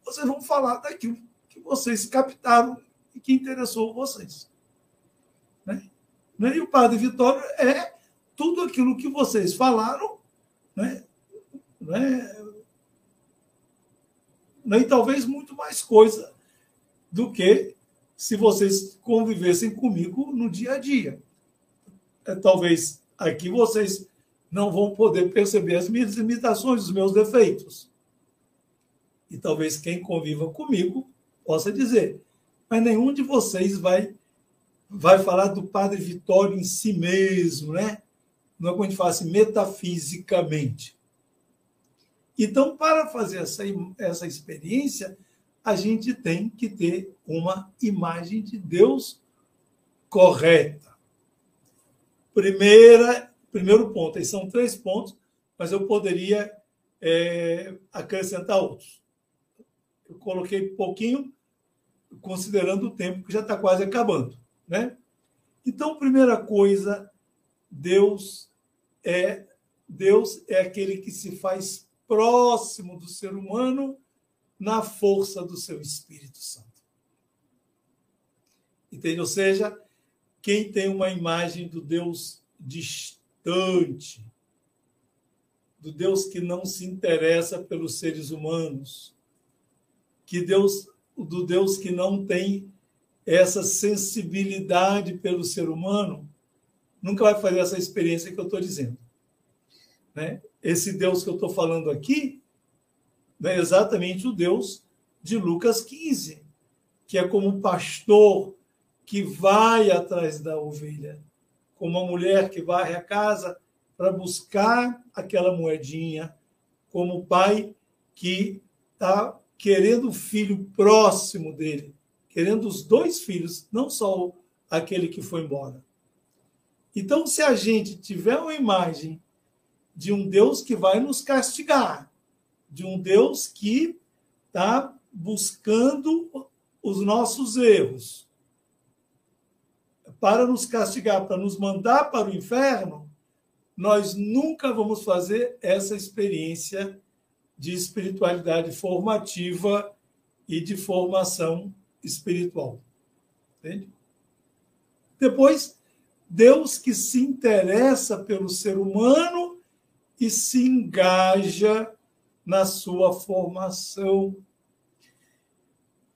vocês vão falar daquilo que vocês captaram e que interessou vocês. Né? E o Padre Vitório é tudo aquilo que vocês falaram, né? né? E talvez muito mais coisa do que se vocês convivessem comigo no dia a dia. É, talvez aqui vocês não vão poder perceber as minhas limitações, os meus defeitos. E talvez quem conviva comigo possa dizer, mas nenhum de vocês vai vai falar do Padre Vitório em si mesmo, né? Não é como a gente fala assim, metafisicamente. Então, para fazer essa, essa experiência, a gente tem que ter uma imagem de Deus correta. Primeira primeiro ponto. Aí são três pontos, mas eu poderia é, acrescentar outros. Eu coloquei pouquinho, considerando o tempo que já está quase acabando. Né? Então, primeira coisa, Deus é Deus é aquele que se faz próximo do ser humano na força do seu Espírito Santo. Entende? Ou seja, quem tem uma imagem do Deus distante, do Deus que não se interessa pelos seres humanos, que Deus, do Deus que não tem essa sensibilidade pelo ser humano, nunca vai fazer essa experiência que eu estou dizendo. Né? Esse Deus que eu estou falando aqui é exatamente o Deus de Lucas 15, que é como pastor que vai atrás da ovelha como uma mulher que varre a casa para buscar aquela moedinha, como o pai que está querendo o filho próximo dele, querendo os dois filhos, não só aquele que foi embora. Então, se a gente tiver uma imagem de um Deus que vai nos castigar, de um Deus que está buscando os nossos erros, para nos castigar, para nos mandar para o inferno, nós nunca vamos fazer essa experiência de espiritualidade formativa e de formação espiritual. Entende? Depois, Deus que se interessa pelo ser humano e se engaja na sua formação.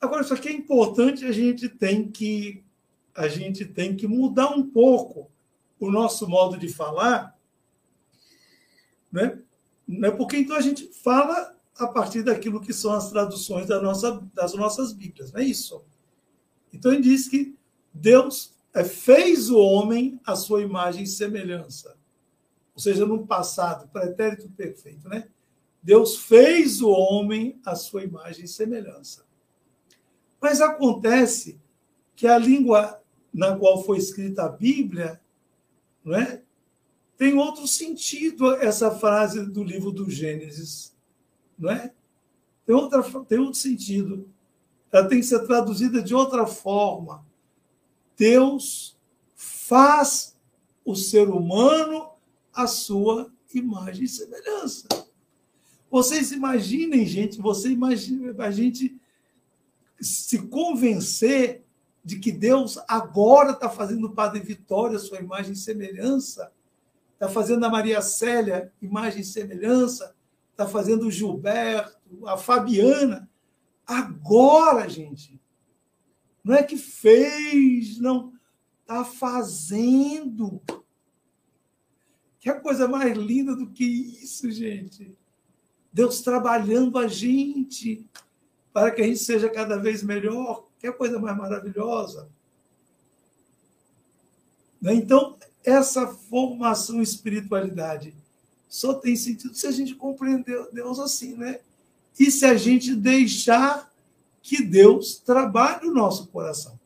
Agora, isso aqui é importante, a gente tem que a gente tem que mudar um pouco o nosso modo de falar, né? né? Porque então a gente fala a partir daquilo que são as traduções da nossa, das nossas Bíblias, não é isso? Então ele diz que Deus é, fez o homem à sua imagem e semelhança. Ou seja, no passado, pretérito perfeito, né? Deus fez o homem à sua imagem e semelhança. Mas acontece que a língua na qual foi escrita a Bíblia, não é? Tem outro sentido essa frase do livro do Gênesis, não é? Tem, outra, tem outro sentido. Ela tem que ser traduzida de outra forma. Deus faz o ser humano a sua imagem e semelhança. Vocês imaginem, gente, você imagina a gente se convencer de que Deus agora está fazendo o Padre Vitória sua imagem e semelhança, está fazendo a Maria Célia imagem e semelhança, está fazendo o Gilberto, a Fabiana. Agora, gente, não é que fez, não, está fazendo. Que coisa mais linda do que isso, gente? Deus trabalhando a gente para que a gente seja cada vez melhor, que é coisa mais maravilhosa. Né? Então, essa formação espiritualidade só tem sentido se a gente compreender Deus assim, né? E se a gente deixar que Deus trabalhe o nosso coração.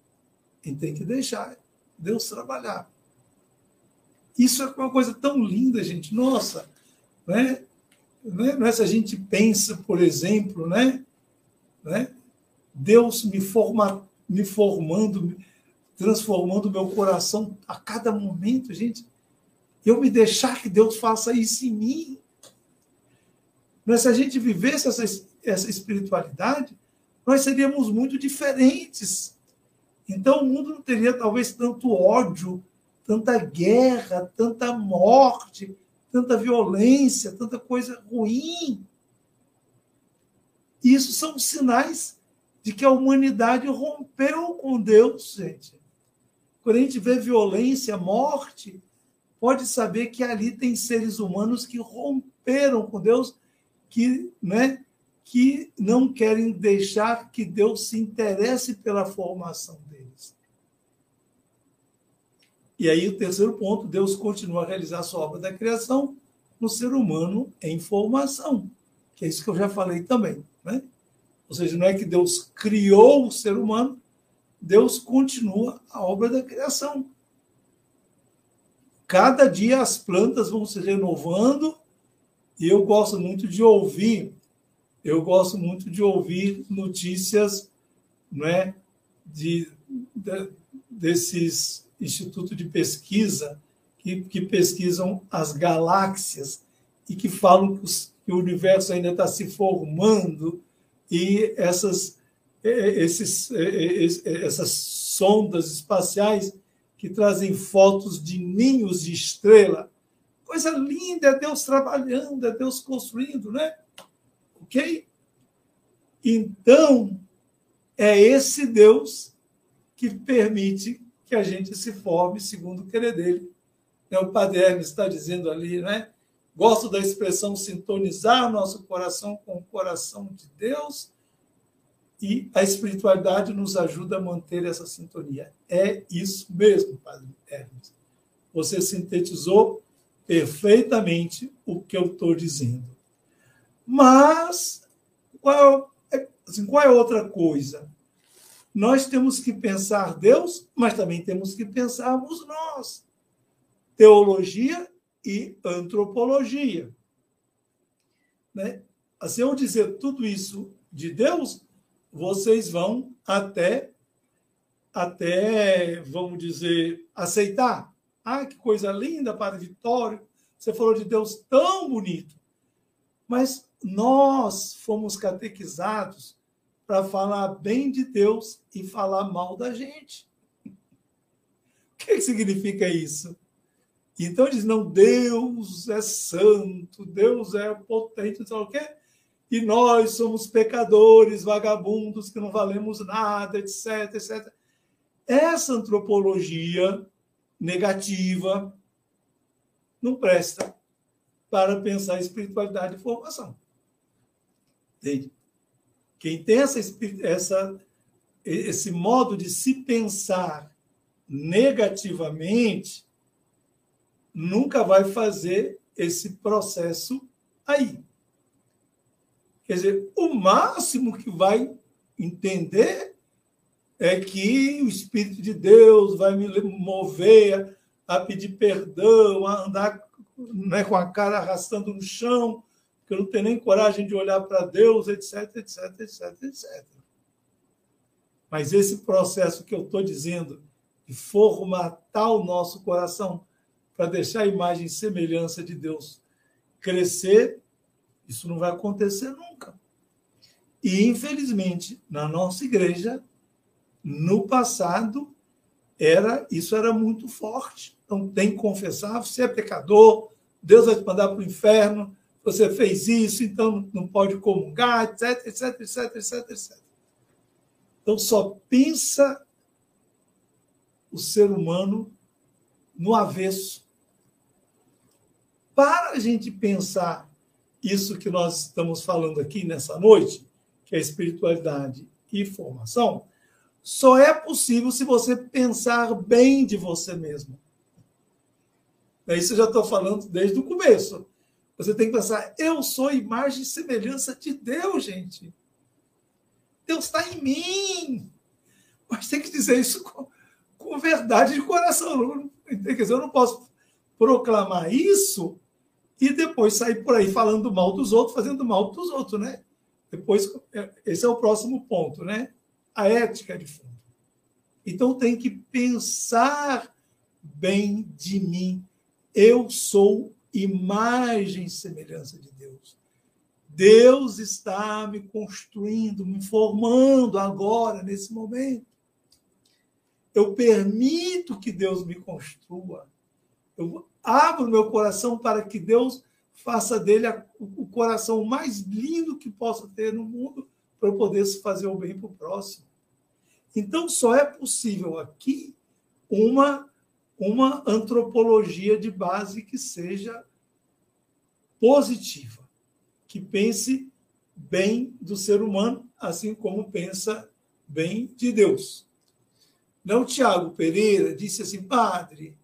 E tem que deixar Deus trabalhar. Isso é uma coisa tão linda, gente. Nossa, né? Não é se a gente pensa, por exemplo, né? né? Deus me, forma, me formando, transformando meu coração a cada momento, gente. Eu me deixar que Deus faça isso em mim. Mas se a gente vivesse essa, essa espiritualidade, nós seríamos muito diferentes. Então o mundo não teria talvez tanto ódio, tanta guerra, tanta morte, tanta violência, tanta coisa ruim. Isso são sinais de que a humanidade rompeu com Deus, gente. Quando a gente vê violência, morte, pode saber que ali tem seres humanos que romperam com Deus, que, né, que não querem deixar que Deus se interesse pela formação deles. E aí, o terceiro ponto, Deus continua a realizar a sua obra da criação no ser humano em formação, que é isso que eu já falei também. Né? Ou seja, não é que Deus criou o ser humano, Deus continua a obra da criação. Cada dia as plantas vão se renovando e eu gosto muito de ouvir, eu gosto muito de ouvir notícias, não é, de, de desses institutos de pesquisa que, que, pesquisam as galáxias e que falam que, os, que o universo ainda está se formando e essas, esses, essas sondas espaciais que trazem fotos de ninhos de estrela. Coisa linda, é Deus trabalhando, é Deus construindo, né? Então, é esse Deus que permite que a gente se forme segundo o querer dele. É o Padre Hermes está dizendo ali, né? Gosto da expressão sintonizar nosso coração com o coração de Deus e a espiritualidade nos ajuda a manter essa sintonia. É isso mesmo, Padre Hermes. Você sintetizou perfeitamente o que eu estou dizendo. Mas, qual é, assim, qual é outra coisa? Nós temos que pensar Deus, mas também temos que pensarmos nós. Teologia e antropologia. Né? Assim, eu dizer tudo isso de Deus, vocês vão até, até, vamos dizer, aceitar. Ah, que coisa linda, Padre Vitório. Você falou de Deus tão bonito. Mas nós fomos catequizados para falar bem de Deus e falar mal da gente. O que significa isso? Então diz, não, Deus é santo, Deus é potente, sei o quê e nós somos pecadores, vagabundos, que não valemos nada, etc, etc. Essa antropologia negativa não presta para pensar espiritualidade e formação. Entende? Quem tem essa, essa, esse modo de se pensar negativamente nunca vai fazer esse processo aí. Quer dizer, o máximo que vai entender é que o Espírito de Deus vai me mover a, pedir perdão, a andar né, com a cara arrastando no chão, que eu não tenho nem coragem de olhar para Deus, etc, etc, etc, etc. Mas esse processo que eu estou dizendo de formatar o nosso coração para deixar a imagem e semelhança de Deus crescer isso não vai acontecer nunca. E, infelizmente, na nossa igreja, no passado, era isso era muito forte. Então, tem que confessar, você é pecador, Deus vai te mandar para o inferno, você fez isso, então não pode comungar, etc, etc, etc, etc, etc. Então, só pensa o ser humano no avesso. Para a gente pensar isso que nós estamos falando aqui nessa noite, que é espiritualidade e formação, só é possível se você pensar bem de você mesmo. Isso eu já estou falando desde o começo. Você tem que pensar, eu sou imagem e semelhança de Deus, gente. Deus está em mim. Mas tem que dizer isso com, com verdade de coração. Quer dizer, eu não posso proclamar isso e depois sair por aí falando mal dos outros, fazendo mal dos outros, né? Depois, é, esse é o próximo ponto, né? A ética de fundo. Então tem que pensar bem de mim. Eu sou imagem e semelhança de Deus. Deus está me construindo, me formando agora, nesse momento. Eu permito que Deus me construa. Eu abro meu coração para que Deus faça dele o coração mais lindo que possa ter no mundo para eu poder fazer o bem para o próximo. Então, só é possível aqui uma, uma antropologia de base que seja positiva, que pense bem do ser humano, assim como pensa bem de Deus. Não, Tiago Pereira disse assim, padre,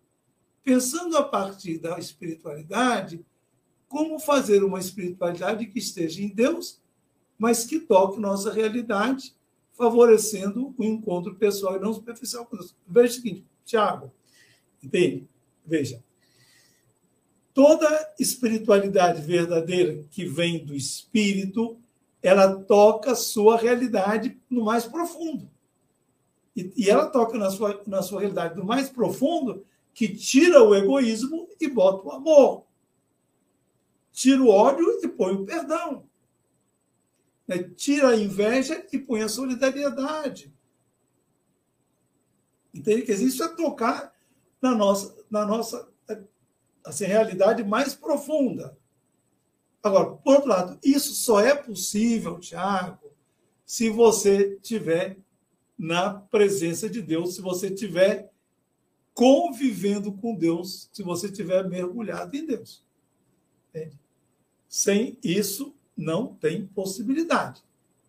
pensando a partir da espiritualidade, como fazer uma espiritualidade que esteja em Deus, mas que toque nossa realidade, favorecendo o encontro pessoal e não superficial. Veja o seguinte, Tiago, entende? Veja. Toda espiritualidade verdadeira que vem do Espírito, ela toca a sua realidade no mais profundo. E, e ela toca na sua, na sua realidade no mais profundo, que tira o egoísmo e bota o amor. Tira o ódio e põe o perdão. Né? Tira a inveja e põe a solidariedade. Entende? Que isso é tocar na nossa, na nossa assim, realidade mais profunda. Agora, por outro lado, isso só é possível, Tiago, se você tiver na presença de Deus, se você tiver convivendo com Deus, se você tiver mergulhado em Deus. Entende? Sem isso, não tem possibilidade.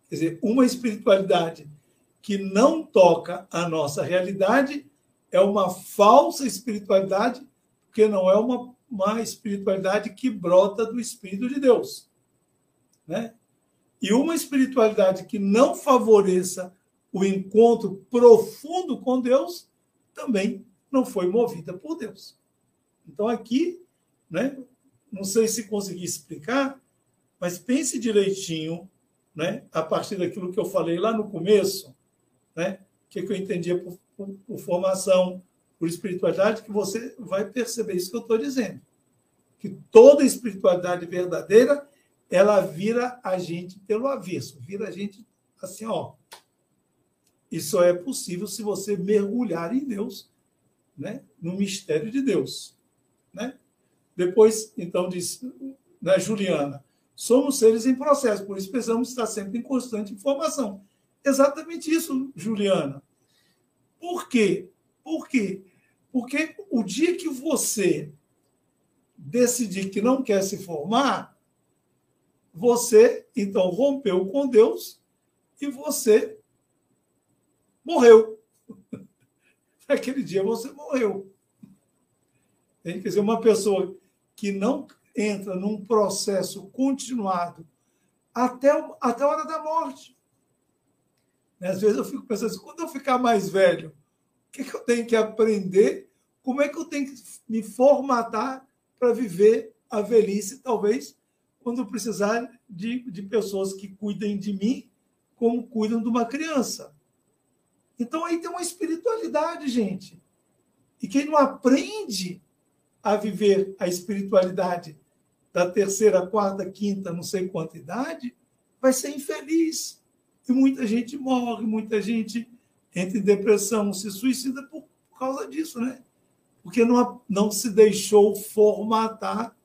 Quer dizer, uma espiritualidade que não toca a nossa realidade é uma falsa espiritualidade, porque não é uma, uma espiritualidade que brota do Espírito de Deus. Né? E uma espiritualidade que não favoreça o encontro profundo com Deus também não foi movida por Deus. Então, aqui, né, não sei se consegui explicar, mas pense direitinho, né, a partir daquilo que eu falei lá no começo, né, o que, eu entendia por, por, por formação, por espiritualidade, que você vai perceber isso que eu estou dizendo. Que toda espiritualidade verdadeira, ela vira a gente pelo avesso, vira a gente assim, ó. Isso só é possível se você mergulhar em Deus, né, no mistério de Deus, né? Depois, então, diz né, Juliana, somos seres em processo, por isso precisamos estar sempre em constante informação. Exatamente isso, Juliana. Por quê? Por quê? Porque o dia que você decidir que não quer se formar, você então rompeu com Deus e você morreu. Naquele dia você morreu. Quer dizer, uma pessoa que não entra num processo continuado até, até a hora da morte. Né, às vezes eu fico pensando assim, quando eu ficar mais velho, o que, que eu tenho que aprender? Como é que eu tenho que me formatar para viver a velhice, talvez, quando precisar de, de pessoas que cuidem de mim como cuidam de uma criança. Então aí tem uma espiritualidade, gente. E quem não aprende a viver a espiritualidade da terceira, quarta, quinta, não sei quanta idade, vai ser infeliz. E muita gente morre, muita gente entra em depressão, se suicida por, por causa disso, né? Porque não, não se deixou formatar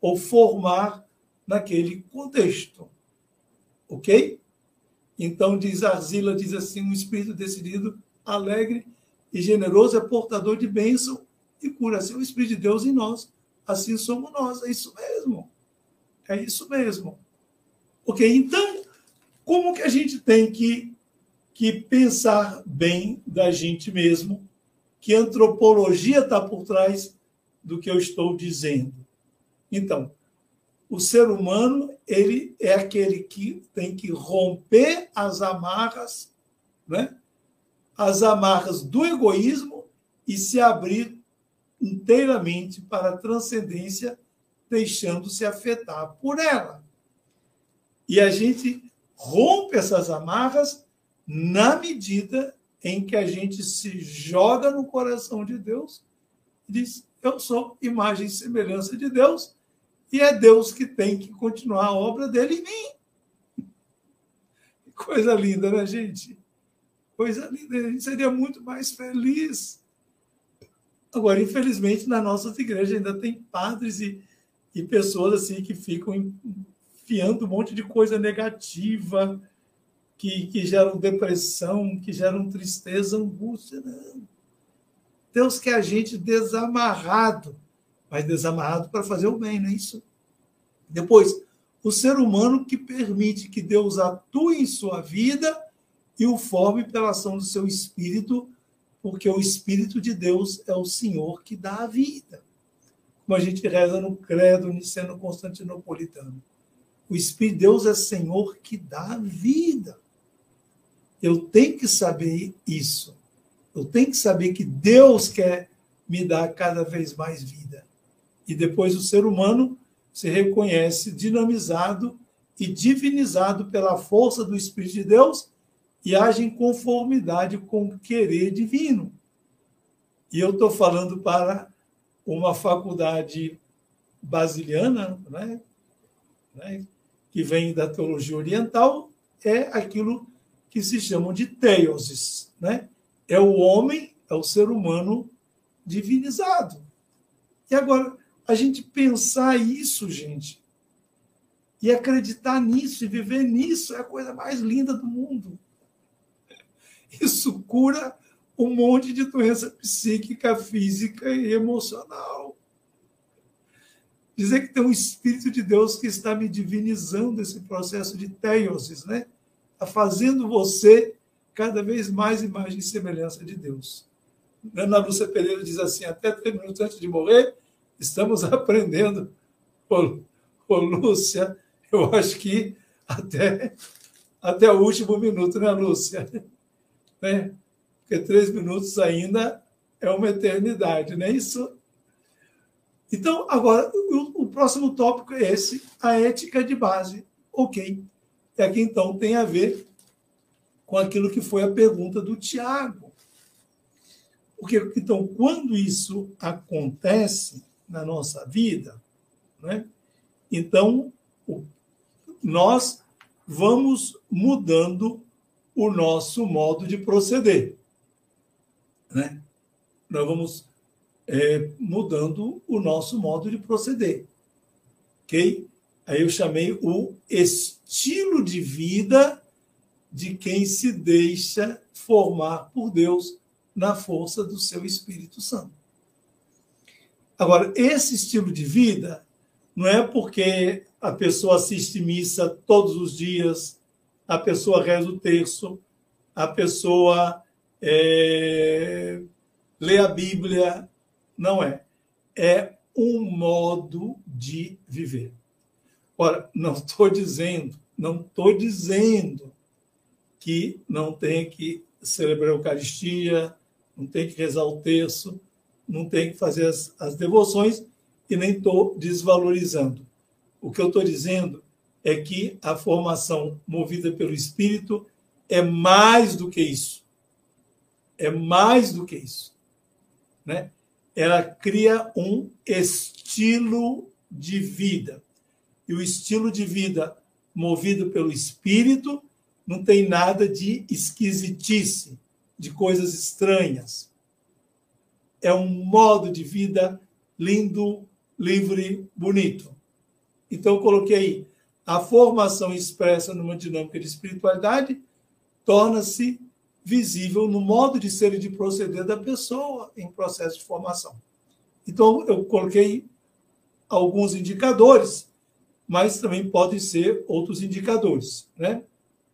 ou formar naquele contexto. Ok? Então, diz Arzila, diz assim, um espírito decidido, alegre e generoso é portador de bênção e cura. Assim, o Espírito de Deus em nós, assim somos nós. É isso mesmo. É isso mesmo. Ok? Então, como que a gente tem que, que pensar bem da gente mesmo? Que antropologia está por trás do que eu estou dizendo? Então, o ser humano ele é aquele que tem que romper as amarras, né? as amarras do egoísmo e se abrir inteiramente para a transcendência, deixando-se afetar por ela. E a gente rompe essas amarras na medida em que a gente se joga no coração de Deus e diz: Eu sou imagem e semelhança de Deus e é Deus que tem que continuar a obra dele em mim. Coisa linda, né, gente? Coisa linda. A gente seria muito mais feliz. Agora, infelizmente, na nossa igreja ainda tem padres e, e pessoas assim que ficam enfiando um monte de coisa negativa, que, que geram depressão, que geram tristeza, angústia. Não. Deus quer a gente desamarrado mas desamarrado para fazer o bem, não é isso? Depois, o ser humano que permite que Deus atue em sua vida e o forme pela ação do seu espírito, porque o espírito de Deus é o Senhor que dá a vida. Como a gente reza no credo niceno constantinopolitano. O espírito de Deus é Senhor que dá vida. Eu tenho que saber isso. Eu tenho que saber que Deus quer me dar cada vez mais vida. E depois o ser humano se reconhece dinamizado e divinizado pela força do Espírito de Deus e age em conformidade com o querer divino. E eu estou falando para uma faculdade basiliana, né, né, que vem da teologia oriental, é aquilo que se chamam de teoses. Né? É o homem, é o ser humano divinizado. E agora, a gente pensar isso, gente, e acreditar nisso e viver nisso é a coisa mais linda do mundo. Isso cura um monte de doença psíquica, física e emocional. Dizer que tem um Espírito de Deus que está me divinizando esse processo de teiosis, né? Está fazendo você cada vez mais imagem e semelhança de Deus. Ana Lúcia Pereira diz assim: até três minutos antes de morrer, estamos aprendendo. Ô, ô, Lúcia, eu acho que até, até o último minuto, né, Lúcia? Né? Porque três minutos ainda é uma eternidade, não é isso? Então, agora, o, próximo tópico é esse, a ética de base. Ok. É que então tem a ver com aquilo que foi a pergunta do Tiago. Porque, então, quando isso acontece, na nossa vida, né? então nós vamos mudando o nosso modo de proceder. Né? Nós vamos é, mudando o nosso modo de proceder. Ok? Aí eu chamei o estilo de vida de quem se deixa formar por Deus na força do seu Espírito Santo. Agora, esse estilo de vida não é porque a pessoa assiste missa todos os dias, a pessoa reza o terço, a pessoa é, lê a Bíblia. Não é. É um modo de viver. Ora, não estou dizendo, não estou dizendo que não tem que celebrar a Eucaristia, não tem que rezar o terço, não tem que fazer as, as devoções e nem estou desvalorizando. O que eu estou dizendo é que a formação movida pelo Espírito é mais do que isso. É mais do que isso. Né? Ela cria um estilo de vida. E o estilo de vida movido pelo Espírito não tem nada de esquisitice, de coisas estranhas é um modo de vida lindo, livre, bonito. Então, coloquei aí, a formação expressa numa dinâmica de espiritualidade torna-se visível no modo de ser e de proceder da pessoa em processo de formação. Então, eu coloquei alguns indicadores, mas também podem ser outros indicadores. Né?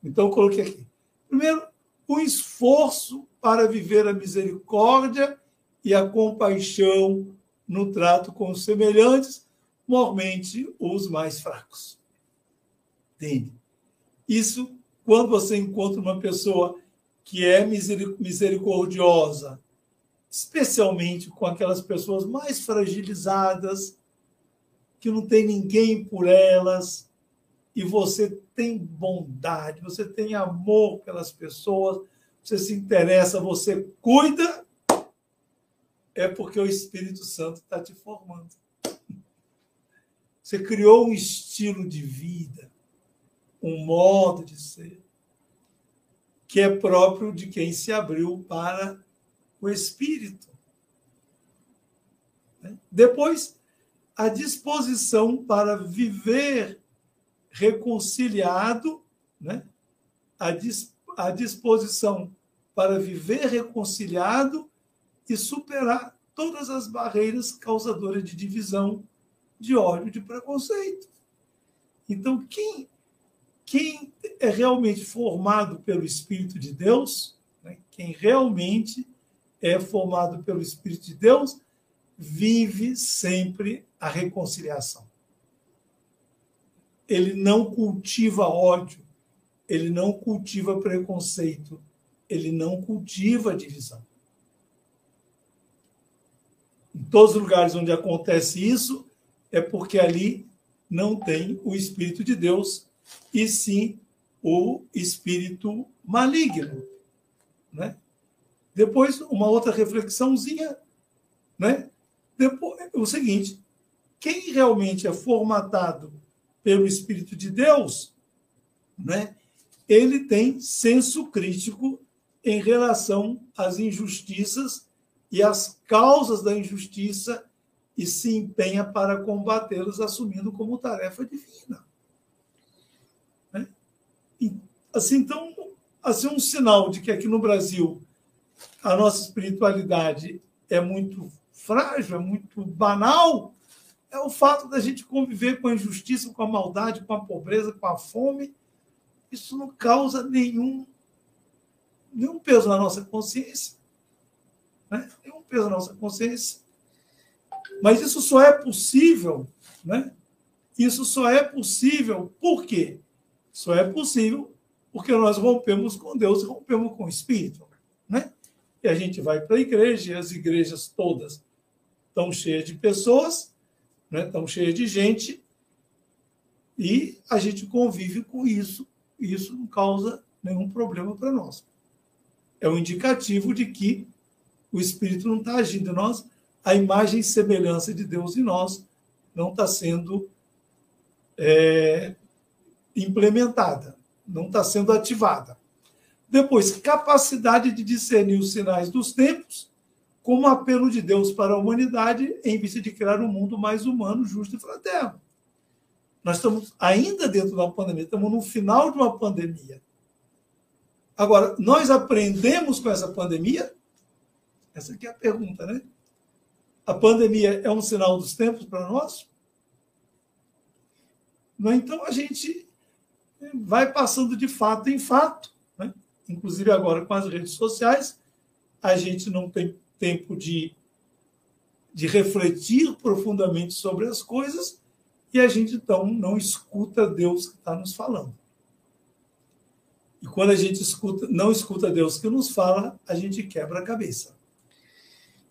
Então, coloquei aqui. Primeiro, o esforço para viver a misericórdia e a compaixão no trato com os semelhantes, mormente os mais fracos. Entende? Isso, quando você encontra uma pessoa que é misericordiosa, especialmente com aquelas pessoas mais fragilizadas, que não tem ninguém por elas, e você tem bondade, você tem amor pelas pessoas, você se interessa, você cuida, é porque o Espírito Santo está te formando. Você criou um estilo de vida, um modo de ser, que é próprio de quem se abriu para o Espírito. Depois, a disposição para viver reconciliado, né? a, dis, a disposição para viver reconciliado e superar todas as barreiras causadoras de divisão, de ódio, de preconceito. Então, quem, quem é realmente formado pelo Espírito de Deus, né? quem realmente é formado pelo Espírito de Deus, vive sempre a reconciliação. Ele não cultiva ódio, ele não cultiva preconceito, ele não cultiva divisão. Em todos os lugares onde acontece isso, é porque ali não tem o Espírito de Deus, e sim o espírito maligno. Né? Depois, uma outra reflexãozinha, né? Depois, o seguinte: quem realmente é formatado pelo Espírito de Deus, né? Ele tem senso crítico em relação às injustiças e às causas da injustiça e se empenha para combatê-los, assumindo como tarefa divina. Né? E, assim, então, assim, um sinal de que aqui no Brasil a nossa espiritualidade é muito frágil, é muito banal, é o fato da gente conviver com a injustiça, com a maldade, com a pobreza, com a fome. Isso não causa nenhum, nenhum peso na nossa consciência. Né? Nenhum peso na nossa consciência. Mas isso só é possível, né? Isso só é possível por quê? Só é possível porque nós rompemos com Deus rompemos com o Espírito, né? E a gente vai para a igreja, e as igrejas todas estão cheias de pessoas, né? estão cheias de gente, e a gente convive com isso, e isso não causa nenhum problema para nós. É um indicativo de que o Espírito não está agindo em nós, a imagem e semelhança de Deus em nós não está sendo é, implementada, não está sendo ativada. Depois, capacidade de discernir os sinais dos tempos como apelo de Deus para a humanidade em vista de criar um mundo mais humano, justo e fraterno. Nós estamos ainda dentro da pandemia, estamos no final de uma pandemia. Agora, nós aprendemos com essa pandemia? Essa aqui é a pergunta, né? A pandemia é um sinal dos tempos para nós? Então, a gente vai passando de fato em fato inclusive agora com as redes sociais, a gente não tem tempo de, de refletir profundamente sobre as coisas e a gente então não escuta Deus que está nos falando. E quando a gente escuta, não escuta Deus que nos fala, a gente quebra a cabeça.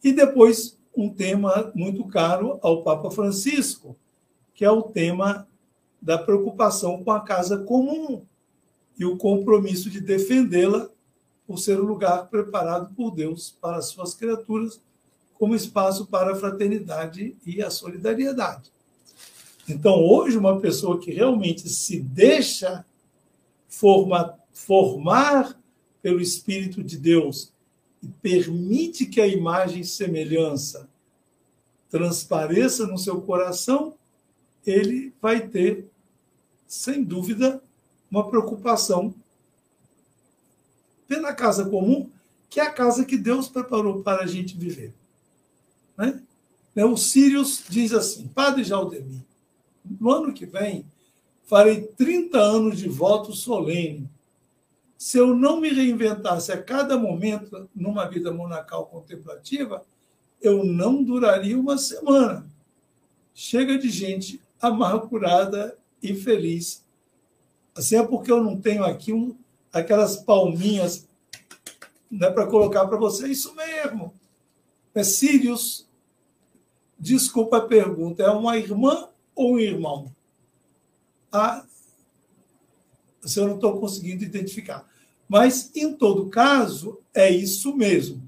E depois, um tema muito caro ao Papa Francisco, que é o tema da preocupação com a casa comum, e o compromisso de defendê-la por ser o lugar preparado por Deus para as suas criaturas como espaço para a fraternidade e a solidariedade. Então, hoje, uma pessoa que realmente se deixa forma, formar pelo Espírito de Deus e permite que a imagem e semelhança transpareça no seu coração, ele vai ter, sem dúvida, uma preocupação pela casa comum, que é a casa que Deus preparou para a gente viver. Né? né o Sirius diz assim: Padre Jaldemir, no ano que vem farei 30 anos de voto solene. Se eu não me reinventasse a cada momento numa vida monacal contemplativa, eu não duraria uma semana. chega de gente amargurada e feliz. Assim é porque eu não tenho aqui um, aquelas palminhas né, para colocar para você. Isso mesmo. É Sirius. Desculpa a pergunta. É uma irmã ou um irmão? Ah, se eu não estou conseguindo identificar. Mas, em todo caso, é isso mesmo.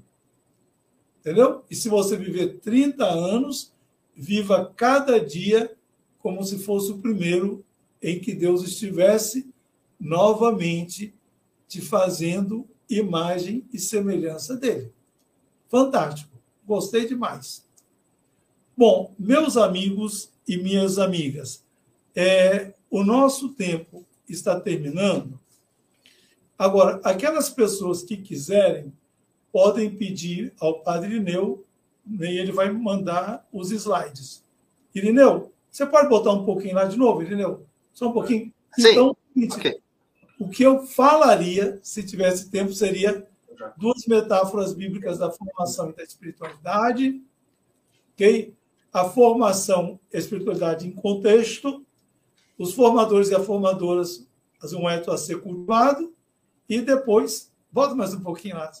Entendeu? E se você viver 30 anos, viva cada dia como se fosse o primeiro em que Deus estivesse novamente te fazendo imagem e semelhança dele. Fantástico. Gostei demais. Bom, meus amigos e minhas amigas, é, o nosso tempo está terminando. Agora, aquelas pessoas que quiserem podem pedir ao Padre Irineu e ele vai mandar os slides. Irineu, você pode botar um pouquinho lá de novo, Irineu? Só um pouquinho? Sim. Então, okay. O que eu falaria, se tivesse tempo, seria duas metáforas bíblicas da formação e da espiritualidade, ok? A formação e a espiritualidade em contexto, os formadores e as formadoras fazer um eto a ser cultivado, e depois, volta mais um pouquinho lá,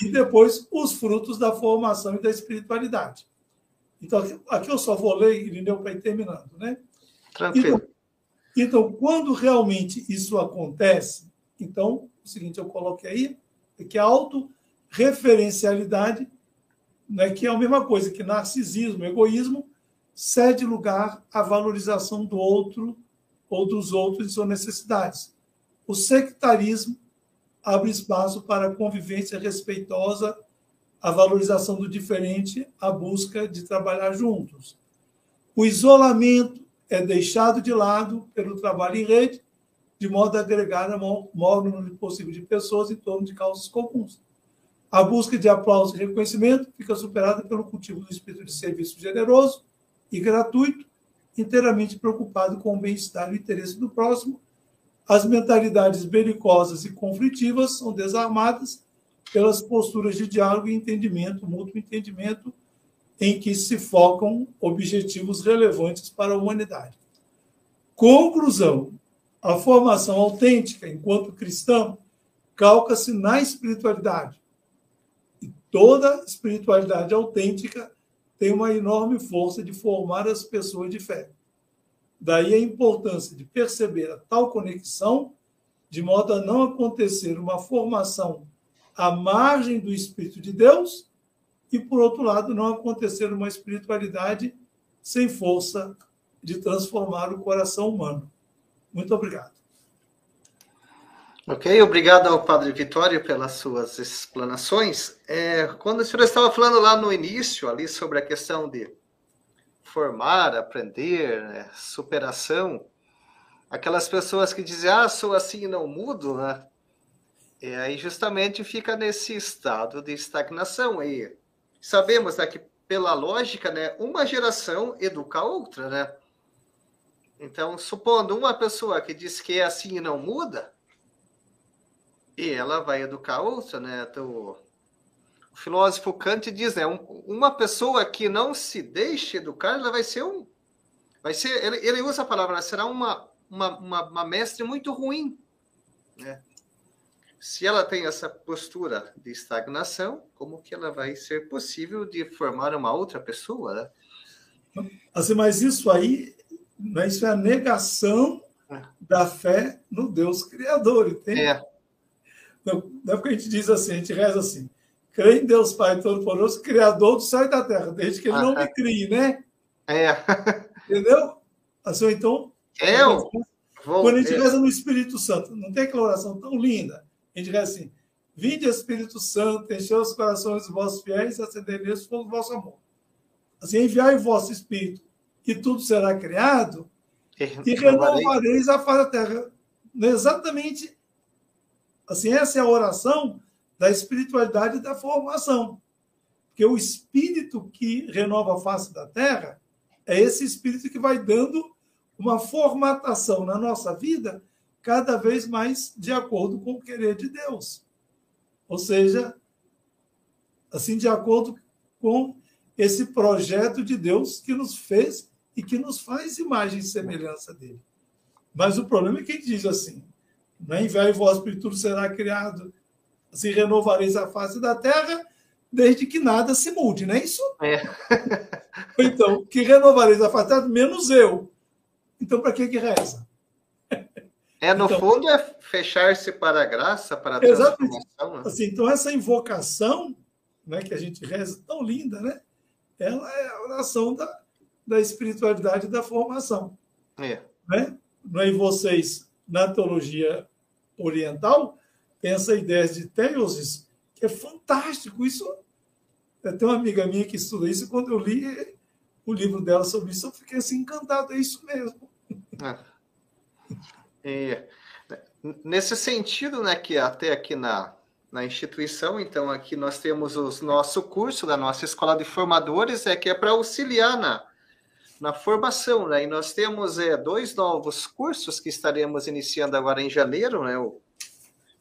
e depois os frutos da formação e da espiritualidade. Então, aqui eu só vou ler, Irineu, para ir terminando. Né? Tranquilo. Então, então, quando realmente isso acontece, então, o seguinte, eu coloquei aí, é que a autorreferencialidade, né, que é a mesma coisa que narcisismo, egoísmo, cede lugar à valorização do outro ou dos outros e suas necessidades. O sectarismo abre espaço para a convivência respeitosa, a valorização do diferente, a busca de trabalhar juntos. O isolamento é deixado de lado pelo trabalho em rede, de modo a agregar o maior número possível de pessoas em torno de causas comuns. A busca de aplauso e reconhecimento fica superada pelo cultivo do espírito de serviço generoso e gratuito, inteiramente preocupado com o bem-estar e o interesse do próximo. As mentalidades belicosas e conflitivas são desarmadas pelas posturas de diálogo e entendimento, mútuo entendimento, em que se focam objetivos relevantes para a humanidade. Conclusão: a formação autêntica, enquanto cristão, calca-se na espiritualidade. E toda espiritualidade autêntica tem uma enorme força de formar as pessoas de fé. Daí a importância de perceber a tal conexão, de modo a não acontecer uma formação à margem do Espírito de Deus, e, por outro lado, não acontecer uma espiritualidade sem força de transformar o coração humano. Muito obrigado. Ok, obrigado ao Padre Vitório pelas suas explanações. É, quando o senhor estava falando lá no início, ali sobre a questão de formar, aprender, né, superação, aquelas pessoas que dizem, ah, sou assim e não mudo, né? E aí justamente fica nesse estado de estagnação. E sabemos né, que, pela lógica, né, uma geração educa a outra, né? Então, supondo uma pessoa que diz que é assim e não muda, e ela vai educar outra, né? Então, o filósofo Kant diz, né? Um, uma pessoa que não se deixa educar, ela vai ser um. Vai ser, ele, ele usa a palavra, será uma, uma, uma, uma mestre muito ruim, né? Se ela tem essa postura de estagnação, como que ela vai ser possível de formar uma outra pessoa, né? Assim, mas isso aí, né, isso é a negação é. da fé no Deus Criador, entende? É. Não, não é porque a gente diz assim, a gente reza assim, crê em Deus Pai Todo-Poderoso, Criador do céu e da terra, desde que ele ah, não me crie, né? É. Entendeu? Assim, então, eu vou, quando a gente reza no Espírito Santo, não tem aquela oração tão linda? A gente reza assim, Vinde Espírito Santo, encheu os corações dos vossos fiéis e acender neles o vosso amor. Assim, enviai o vosso Espírito e tudo será criado e renovareis a face da terra. Exatamente Assim, essa é a oração da espiritualidade da formação. Porque o espírito que renova a face da terra é esse espírito que vai dando uma formatação na nossa vida cada vez mais de acordo com o querer de Deus. Ou seja, assim, de acordo com esse projeto de Deus que nos fez e que nos faz imagem e semelhança dele. Mas o problema é que ele diz assim: né? enviai vós, tudo será criado, assim renovareis a face da terra, desde que nada se mude, não é isso? É. então, que renovareis a face da terra, menos eu. Então, para que que reza? É, no então, fundo, é fechar-se para a graça, para a transformação. Né? Assim, então, essa invocação né, que a gente reza, tão linda, né? ela é a oração da, da espiritualidade da formação. É. Né? Não é em vocês, na teologia oriental, tem essa ideia de teiosis, que é fantástico. Isso tem uma amiga minha que estuda isso, e quando eu li o livro dela sobre isso, eu fiquei assim encantado, é isso mesmo. É. nesse sentido, né, que até aqui na, na instituição, então aqui nós temos o nosso curso da nossa escola de formadores, é que é para auxiliar na, na formação, né? E nós temos é, dois novos cursos que estaremos iniciando agora em janeiro, né? O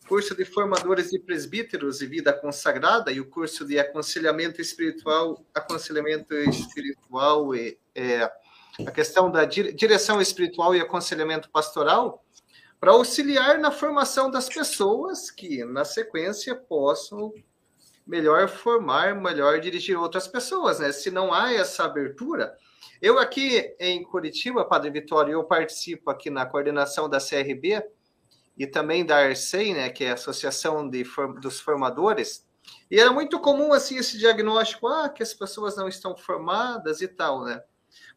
curso de formadores de presbíteros e vida consagrada e o curso de aconselhamento espiritual, aconselhamento espiritual e é, a questão da direção espiritual e aconselhamento pastoral para auxiliar na formação das pessoas que, na sequência, possam melhor formar, melhor dirigir outras pessoas, né? Se não há essa abertura, eu aqui em Curitiba, Padre Vitório, eu participo aqui na coordenação da CRB e também da ARCEI, né, que é a Associação de, dos Formadores, e era muito comum assim esse diagnóstico, ah, que as pessoas não estão formadas e tal, né?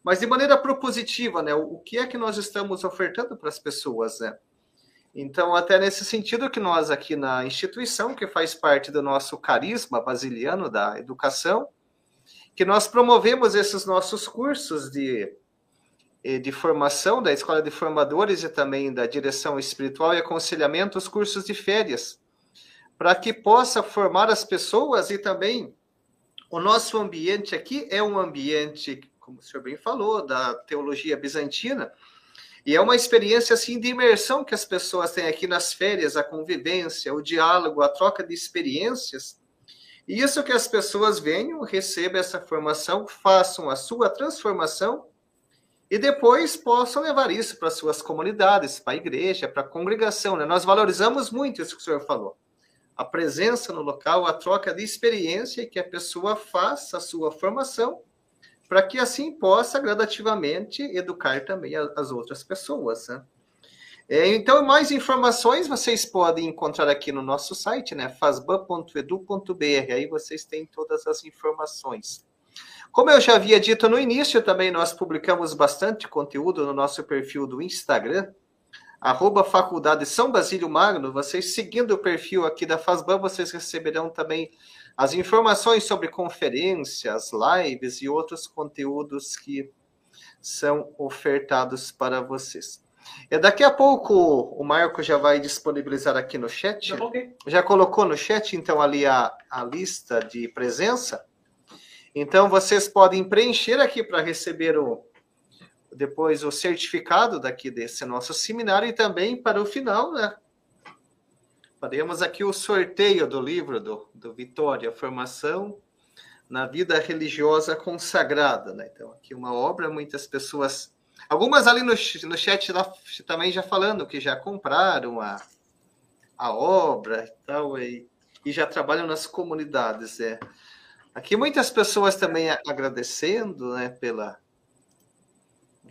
Mas de maneira propositiva, né? O que é que nós estamos ofertando para as pessoas, né? Então, até nesse sentido que nós aqui na instituição, que faz parte do nosso carisma basiliano da educação, que nós promovemos esses nossos cursos de, eh, de formação da Escola de Formadores e também da Direção Espiritual e Aconselhamento, os cursos de férias, para que possa formar as pessoas e também o nosso ambiente aqui é um ambiente, como o senhor bem falou, da teologia bizantina, e é uma experiência assim de imersão que as pessoas têm aqui nas férias, a convivência, o diálogo, a troca de experiências. E isso que as pessoas venham, recebam essa formação, façam a sua transformação e depois possam levar isso para suas comunidades, para a igreja, para a congregação. Né? Nós valorizamos muito isso que o senhor falou. A presença no local, a troca de experiência que a pessoa faça a sua formação para que assim possa gradativamente educar também as outras pessoas. Né? É, então, mais informações vocês podem encontrar aqui no nosso site, né? fasban.edu.br. Aí vocês têm todas as informações. Como eu já havia dito no início, também nós publicamos bastante conteúdo no nosso perfil do Instagram, arroba Faculdade São Basílio Magno. Vocês seguindo o perfil aqui da Fasban, vocês receberão também as informações sobre conferências, lives e outros conteúdos que são ofertados para vocês. E daqui a pouco o Marco já vai disponibilizar aqui no chat. Já colocou no chat, então, ali a, a lista de presença. Então, vocês podem preencher aqui para receber o, depois o certificado daqui desse nosso seminário e também para o final, né? Faremos aqui o sorteio do livro do, do Vitória, Formação na Vida Religiosa Consagrada. Né? Então, aqui uma obra, muitas pessoas. Algumas ali no, no chat lá, também já falando que já compraram a, a obra e tal, e, e já trabalham nas comunidades. É. Aqui muitas pessoas também agradecendo né, pela,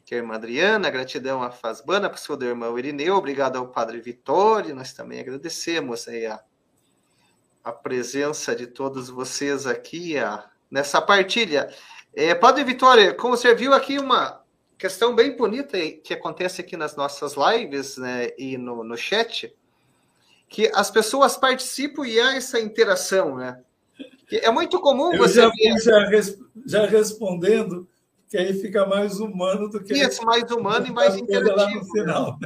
que é a irmã Adriana, gratidão à Fazbana, pessoa do irmão Irineu, obrigado ao Padre Vitório, nós também agradecemos aí a, a presença de todos vocês aqui a, nessa partilha. É, Padre Vitório, como você viu aqui uma questão bem bonita que acontece aqui nas nossas lives né, e no, no chat, que as pessoas participam e há essa interação, né? É muito comum Eu você já, ver... já, já respondendo que aí fica mais humano do que. Isso, mais humano e mais interativo. No final.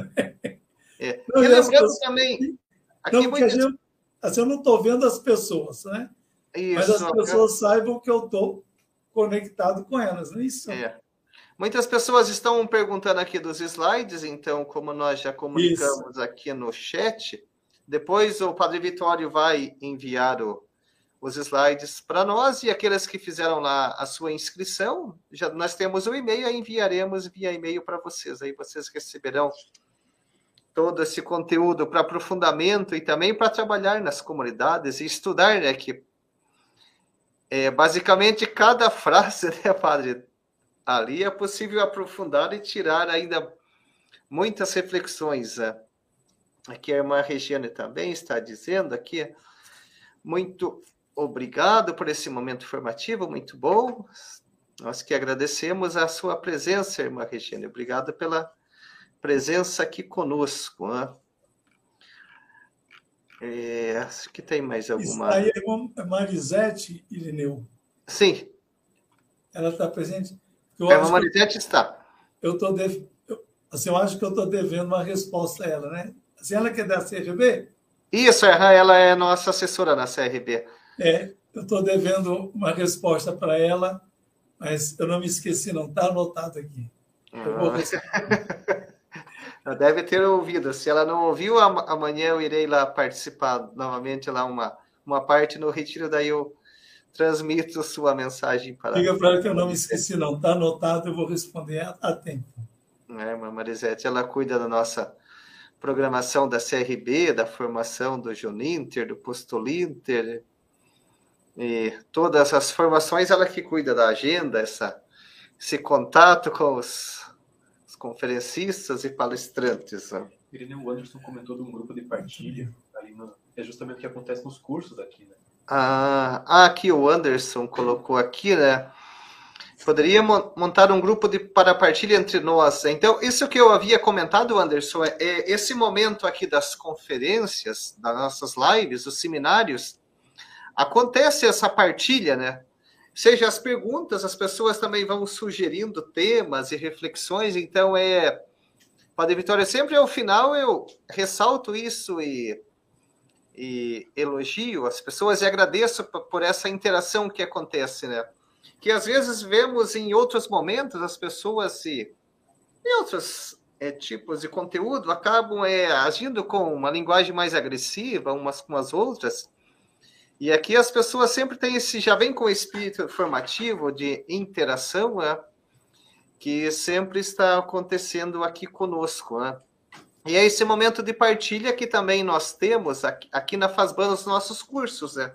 É. Não, e lembrando pessoas... também. Aqui não, gente, assim, eu não estou vendo as pessoas, né? Isso, Mas as pessoas saibam que eu estou conectado com elas, não é isso? É. Muitas pessoas estão perguntando aqui dos slides, então, como nós já comunicamos isso. aqui no chat, depois o Padre Vitório vai enviar o, os slides para nós e aqueles que fizeram lá a sua inscrição, já nós temos o um e-mail, e enviaremos via e-mail para vocês. Aí vocês receberão todo esse conteúdo para aprofundamento e também para trabalhar nas comunidades e estudar, né? Que é, basicamente cada frase, né, padre? Ali é possível aprofundar e tirar ainda muitas reflexões. Né? Aqui a irmã Regiane também está dizendo aqui, muito obrigado por esse momento formativo, muito bom. Nós que agradecemos a sua presença, irmã Regiane. Obrigado pela presença aqui conosco. Né? É, acho que tem mais alguma. Isso aí é Marisete Irineu. Sim. Ela está presente? Eu é, a Marisete está. Eu estou dev... assim, eu acho que eu estou devendo uma resposta a ela, né? Assim, ela quer dar CRB? Isso, ela é nossa assessora na CRB. É, eu estou devendo uma resposta para ela, mas eu não me esqueci, não. Está anotado aqui. Eu vou ah. Ela deve ter ouvido. Se ela não ouviu, amanhã eu irei lá participar novamente lá uma, uma parte no retiro, daí eu transmito sua mensagem para Diga para ela que eu não me esqueci, não. Está anotado, eu vou responder a, a tempo. É, Marisete, ela cuida da nossa programação da CRB, da formação do Juninter, do Postolinter, e todas as formações, ela que cuida da agenda, essa, esse contato com os conferencistas e palestrantes. Né? Irineu Anderson comentou de um grupo de partilha, ali no, é justamente o que acontece nos cursos aqui, né? Ah, ah, aqui o Anderson colocou aqui, né? Poderia montar um grupo de para partilha entre nós. Então, isso que eu havia comentado, Anderson, é, é esse momento aqui das conferências, das nossas lives, os seminários, acontece essa partilha, né? seja as perguntas, as pessoas também vão sugerindo temas e reflexões, então é. Padre Vitória, sempre ao final eu ressalto isso e, e elogio as pessoas e agradeço por essa interação que acontece, né? Que às vezes vemos em outros momentos as pessoas em outros é, tipos de conteúdo acabam é, agindo com uma linguagem mais agressiva umas com as outras e aqui as pessoas sempre têm esse, já vem com o espírito formativo de interação, né? que sempre está acontecendo aqui conosco. Né? E é esse momento de partilha que também nós temos aqui, aqui na FASBAN nos nossos cursos. Né?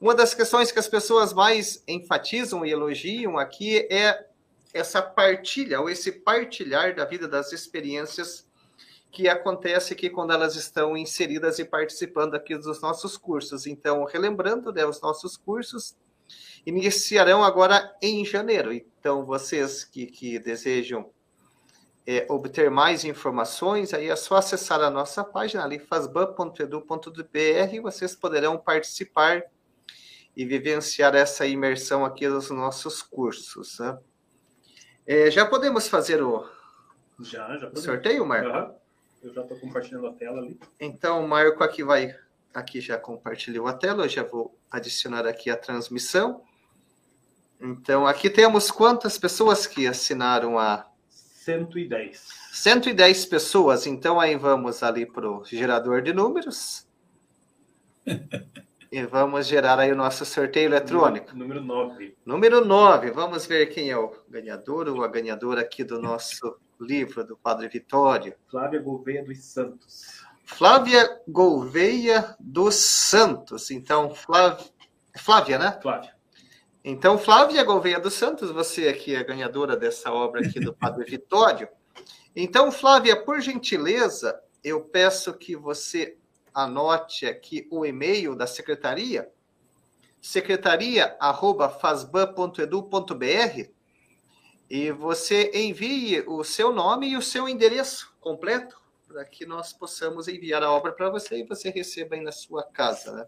Uma das questões que as pessoas mais enfatizam e elogiam aqui é essa partilha, ou esse partilhar da vida, das experiências que acontece aqui quando elas estão inseridas e participando aqui dos nossos cursos. Então, relembrando, né, os nossos cursos iniciarão agora em janeiro. Então, vocês que, que desejam é, obter mais informações, aí é só acessar a nossa página ali, fasban.edu.br, vocês poderão participar e vivenciar essa imersão aqui dos nossos cursos. Né? É, já podemos fazer o, já, já o sorteio, Marco? Uhum. Eu já estou compartilhando a tela ali. Então, o Marco aqui vai. Aqui já compartilhou a tela, eu já vou adicionar aqui a transmissão. Então, aqui temos quantas pessoas que assinaram a. 110. 110 pessoas. Então, aí vamos ali para o gerador de números. e vamos gerar aí o nosso sorteio eletrônico. Número 9. Número 9. Vamos ver quem é o ganhador ou a ganhadora aqui do nosso livro do Padre Vitório. Flávia Gouveia dos Santos. Flávia Gouveia dos Santos. Então, Flávia, Flávia né? Flávia. Então, Flávia Gouveia dos Santos, você aqui é a ganhadora dessa obra aqui do Padre Vitório. Então, Flávia, por gentileza, eu peço que você anote aqui o e-mail da secretaria, secretaria@fasban.edu.br e você envie o seu nome e o seu endereço completo para que nós possamos enviar a obra para você e você receba aí na sua casa, né?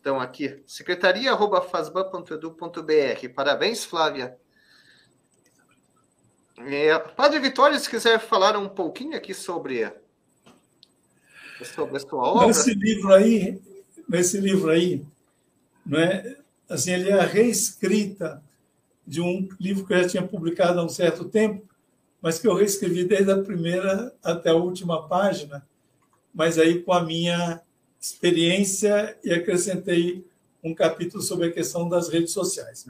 Então, aqui, secretaria.fasban.edu.br. Parabéns, Flávia. É, Padre Vitório, se quiser falar um pouquinho aqui sobre, Nesse livro aí, nesse livro aí, não é? assim, ele é a reescrita de um livro que eu já tinha publicado há um certo tempo, mas que eu reescrevi desde a primeira até a última página, mas aí com a minha experiência e acrescentei um capítulo sobre a questão das redes sociais.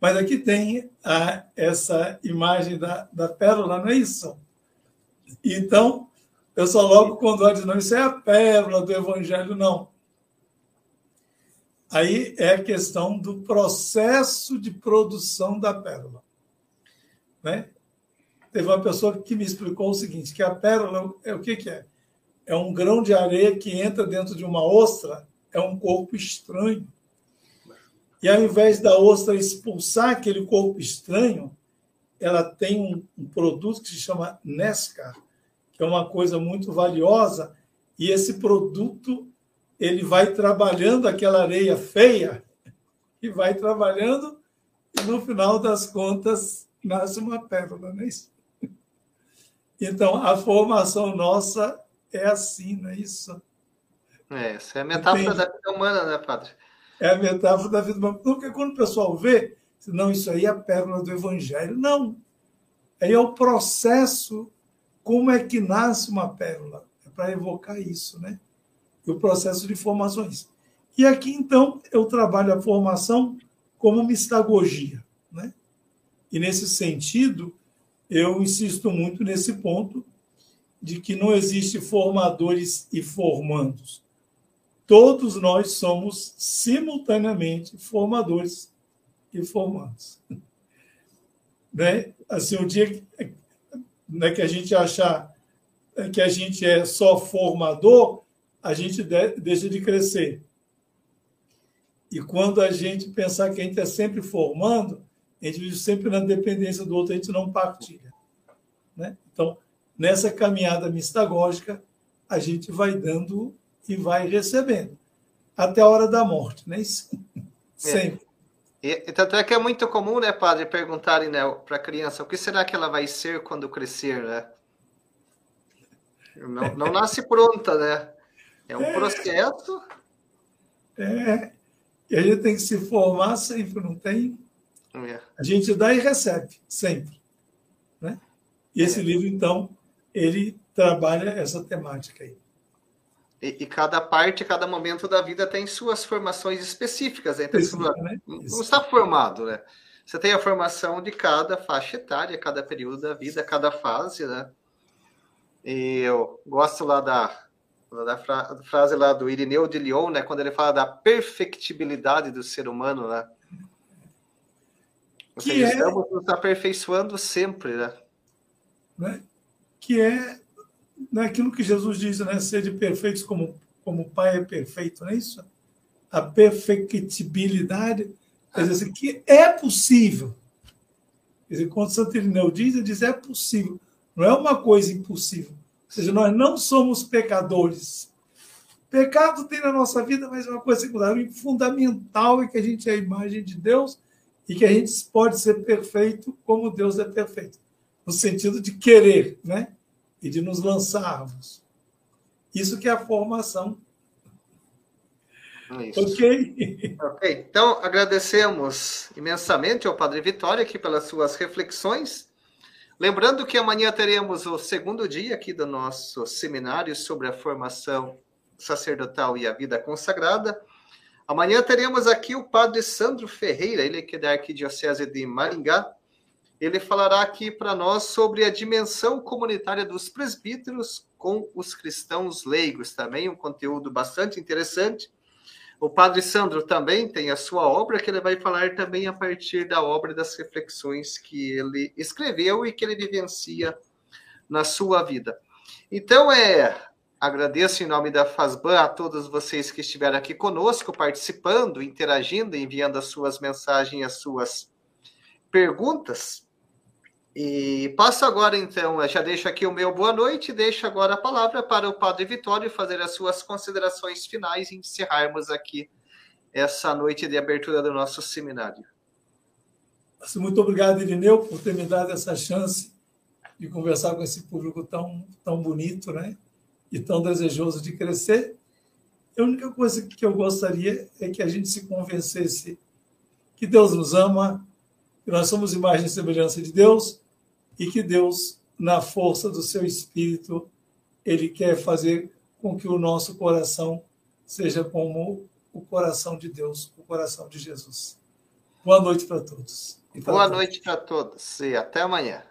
Mas aqui tem a, essa imagem da, da pérola, não é isso? Então, eu só logo quando olho, não, isso é a pérola do evangelho, não. Aí é a questão do processo de produção da pérola. Né? Teve uma pessoa que me explicou o seguinte, que a pérola é o que, que é? É um grão de areia que entra dentro de uma ostra, é um corpo estranho. E ao invés da ostra expulsar aquele corpo estranho, ela tem um, um produto que se chama Nescar, que é uma coisa muito valiosa, e esse produto ele vai trabalhando aquela areia feia e vai trabalhando e no final das contas nasce uma pérola, não é isso? Então a formação nossa é assim, não é isso? É, essa é a metáfora Entendi. da vida humana, né, padre? É a metáfora da vida humana. Porque quando o pessoal vê, não, isso aí é a pérola do evangelho. Não. Aí é o processo, como é que nasce uma pérola. É para evocar isso, né? E o processo de formações. E aqui, então, eu trabalho a formação como mistagogia, né? E nesse sentido, eu insisto muito nesse ponto de que não existe formadores e formandos todos nós somos simultaneamente formadores e formandos. Né? Assim, o dia que, né, que a gente achar que a gente é só formador, a gente de, deixa de crescer. E quando a gente pensar que a gente é sempre formando, a gente vive sempre na dependência do outro, a gente não partilha. Né? Então, nessa caminhada mistagógica, a gente vai dando e vai recebendo até a hora da morte, né? Isso. É. Sempre. E, tanto é que é muito comum, né, padre, perguntarem né, para a criança o que será que ela vai ser quando crescer, né? Não, não nasce pronta, né? É um é. processo. É. E a gente tem que se formar sempre, não tem? É. A gente dá e recebe, sempre. Né? E esse é. livro, então, ele trabalha essa temática aí. E, e, cada parte, cada momento da vida tem suas formações específicas. Né? Então, Isso, né? não está formado, né? Você tem a formação de cada faixa etária, cada período da vida, cada fase, né? E eu gosto lá da, da frase lá do Irineu de Lyon, né? Quando ele fala da perfectibilidade do ser humano, né? Ou seja, é... estamos nos aperfeiçoando sempre, né? né? Que é naquilo que Jesus diz, né? Sede perfeitos como, como o Pai é perfeito, não é isso? A perfectibilidade, quer dizer, assim, que é possível. Quer dizer, quando Santo Irineu diz, ele diz é possível. Não é uma coisa impossível. Ou seja, nós não somos pecadores. Pecado tem na nossa vida, mas é uma coisa secundária. Fundamental é que a gente é a imagem de Deus e que a gente pode ser perfeito como Deus é perfeito. No sentido de querer, né? E de nos lançarmos. Isso que é a formação. Isso. Ok? Ok. Então, agradecemos imensamente ao Padre Vitória aqui pelas suas reflexões. Lembrando que amanhã teremos o segundo dia aqui do nosso seminário sobre a formação sacerdotal e a vida consagrada. Amanhã teremos aqui o Padre Sandro Ferreira, ele que é da Arquidiocese de Maringá, ele falará aqui para nós sobre a dimensão comunitária dos presbíteros com os cristãos leigos, também um conteúdo bastante interessante. O Padre Sandro também tem a sua obra, que ele vai falar também a partir da obra das reflexões que ele escreveu e que ele vivencia na sua vida. Então, é agradeço em nome da FASBAN a todos vocês que estiveram aqui conosco, participando, interagindo, enviando as suas mensagens, as suas perguntas. E passo agora, então, já deixo aqui o meu boa noite, deixo agora a palavra para o Padre Vitório fazer as suas considerações finais e encerrarmos aqui essa noite de abertura do nosso seminário. Muito obrigado, Irineu, por ter me dado essa chance de conversar com esse público tão, tão bonito né? e tão desejoso de crescer. A única coisa que eu gostaria é que a gente se convencesse que Deus nos ama, que nós somos imagem e semelhança de Deus e que Deus, na força do seu espírito, ele quer fazer com que o nosso coração seja como o coração de Deus, o coração de Jesus. Boa noite para todos. Boa noite para todos e até amanhã.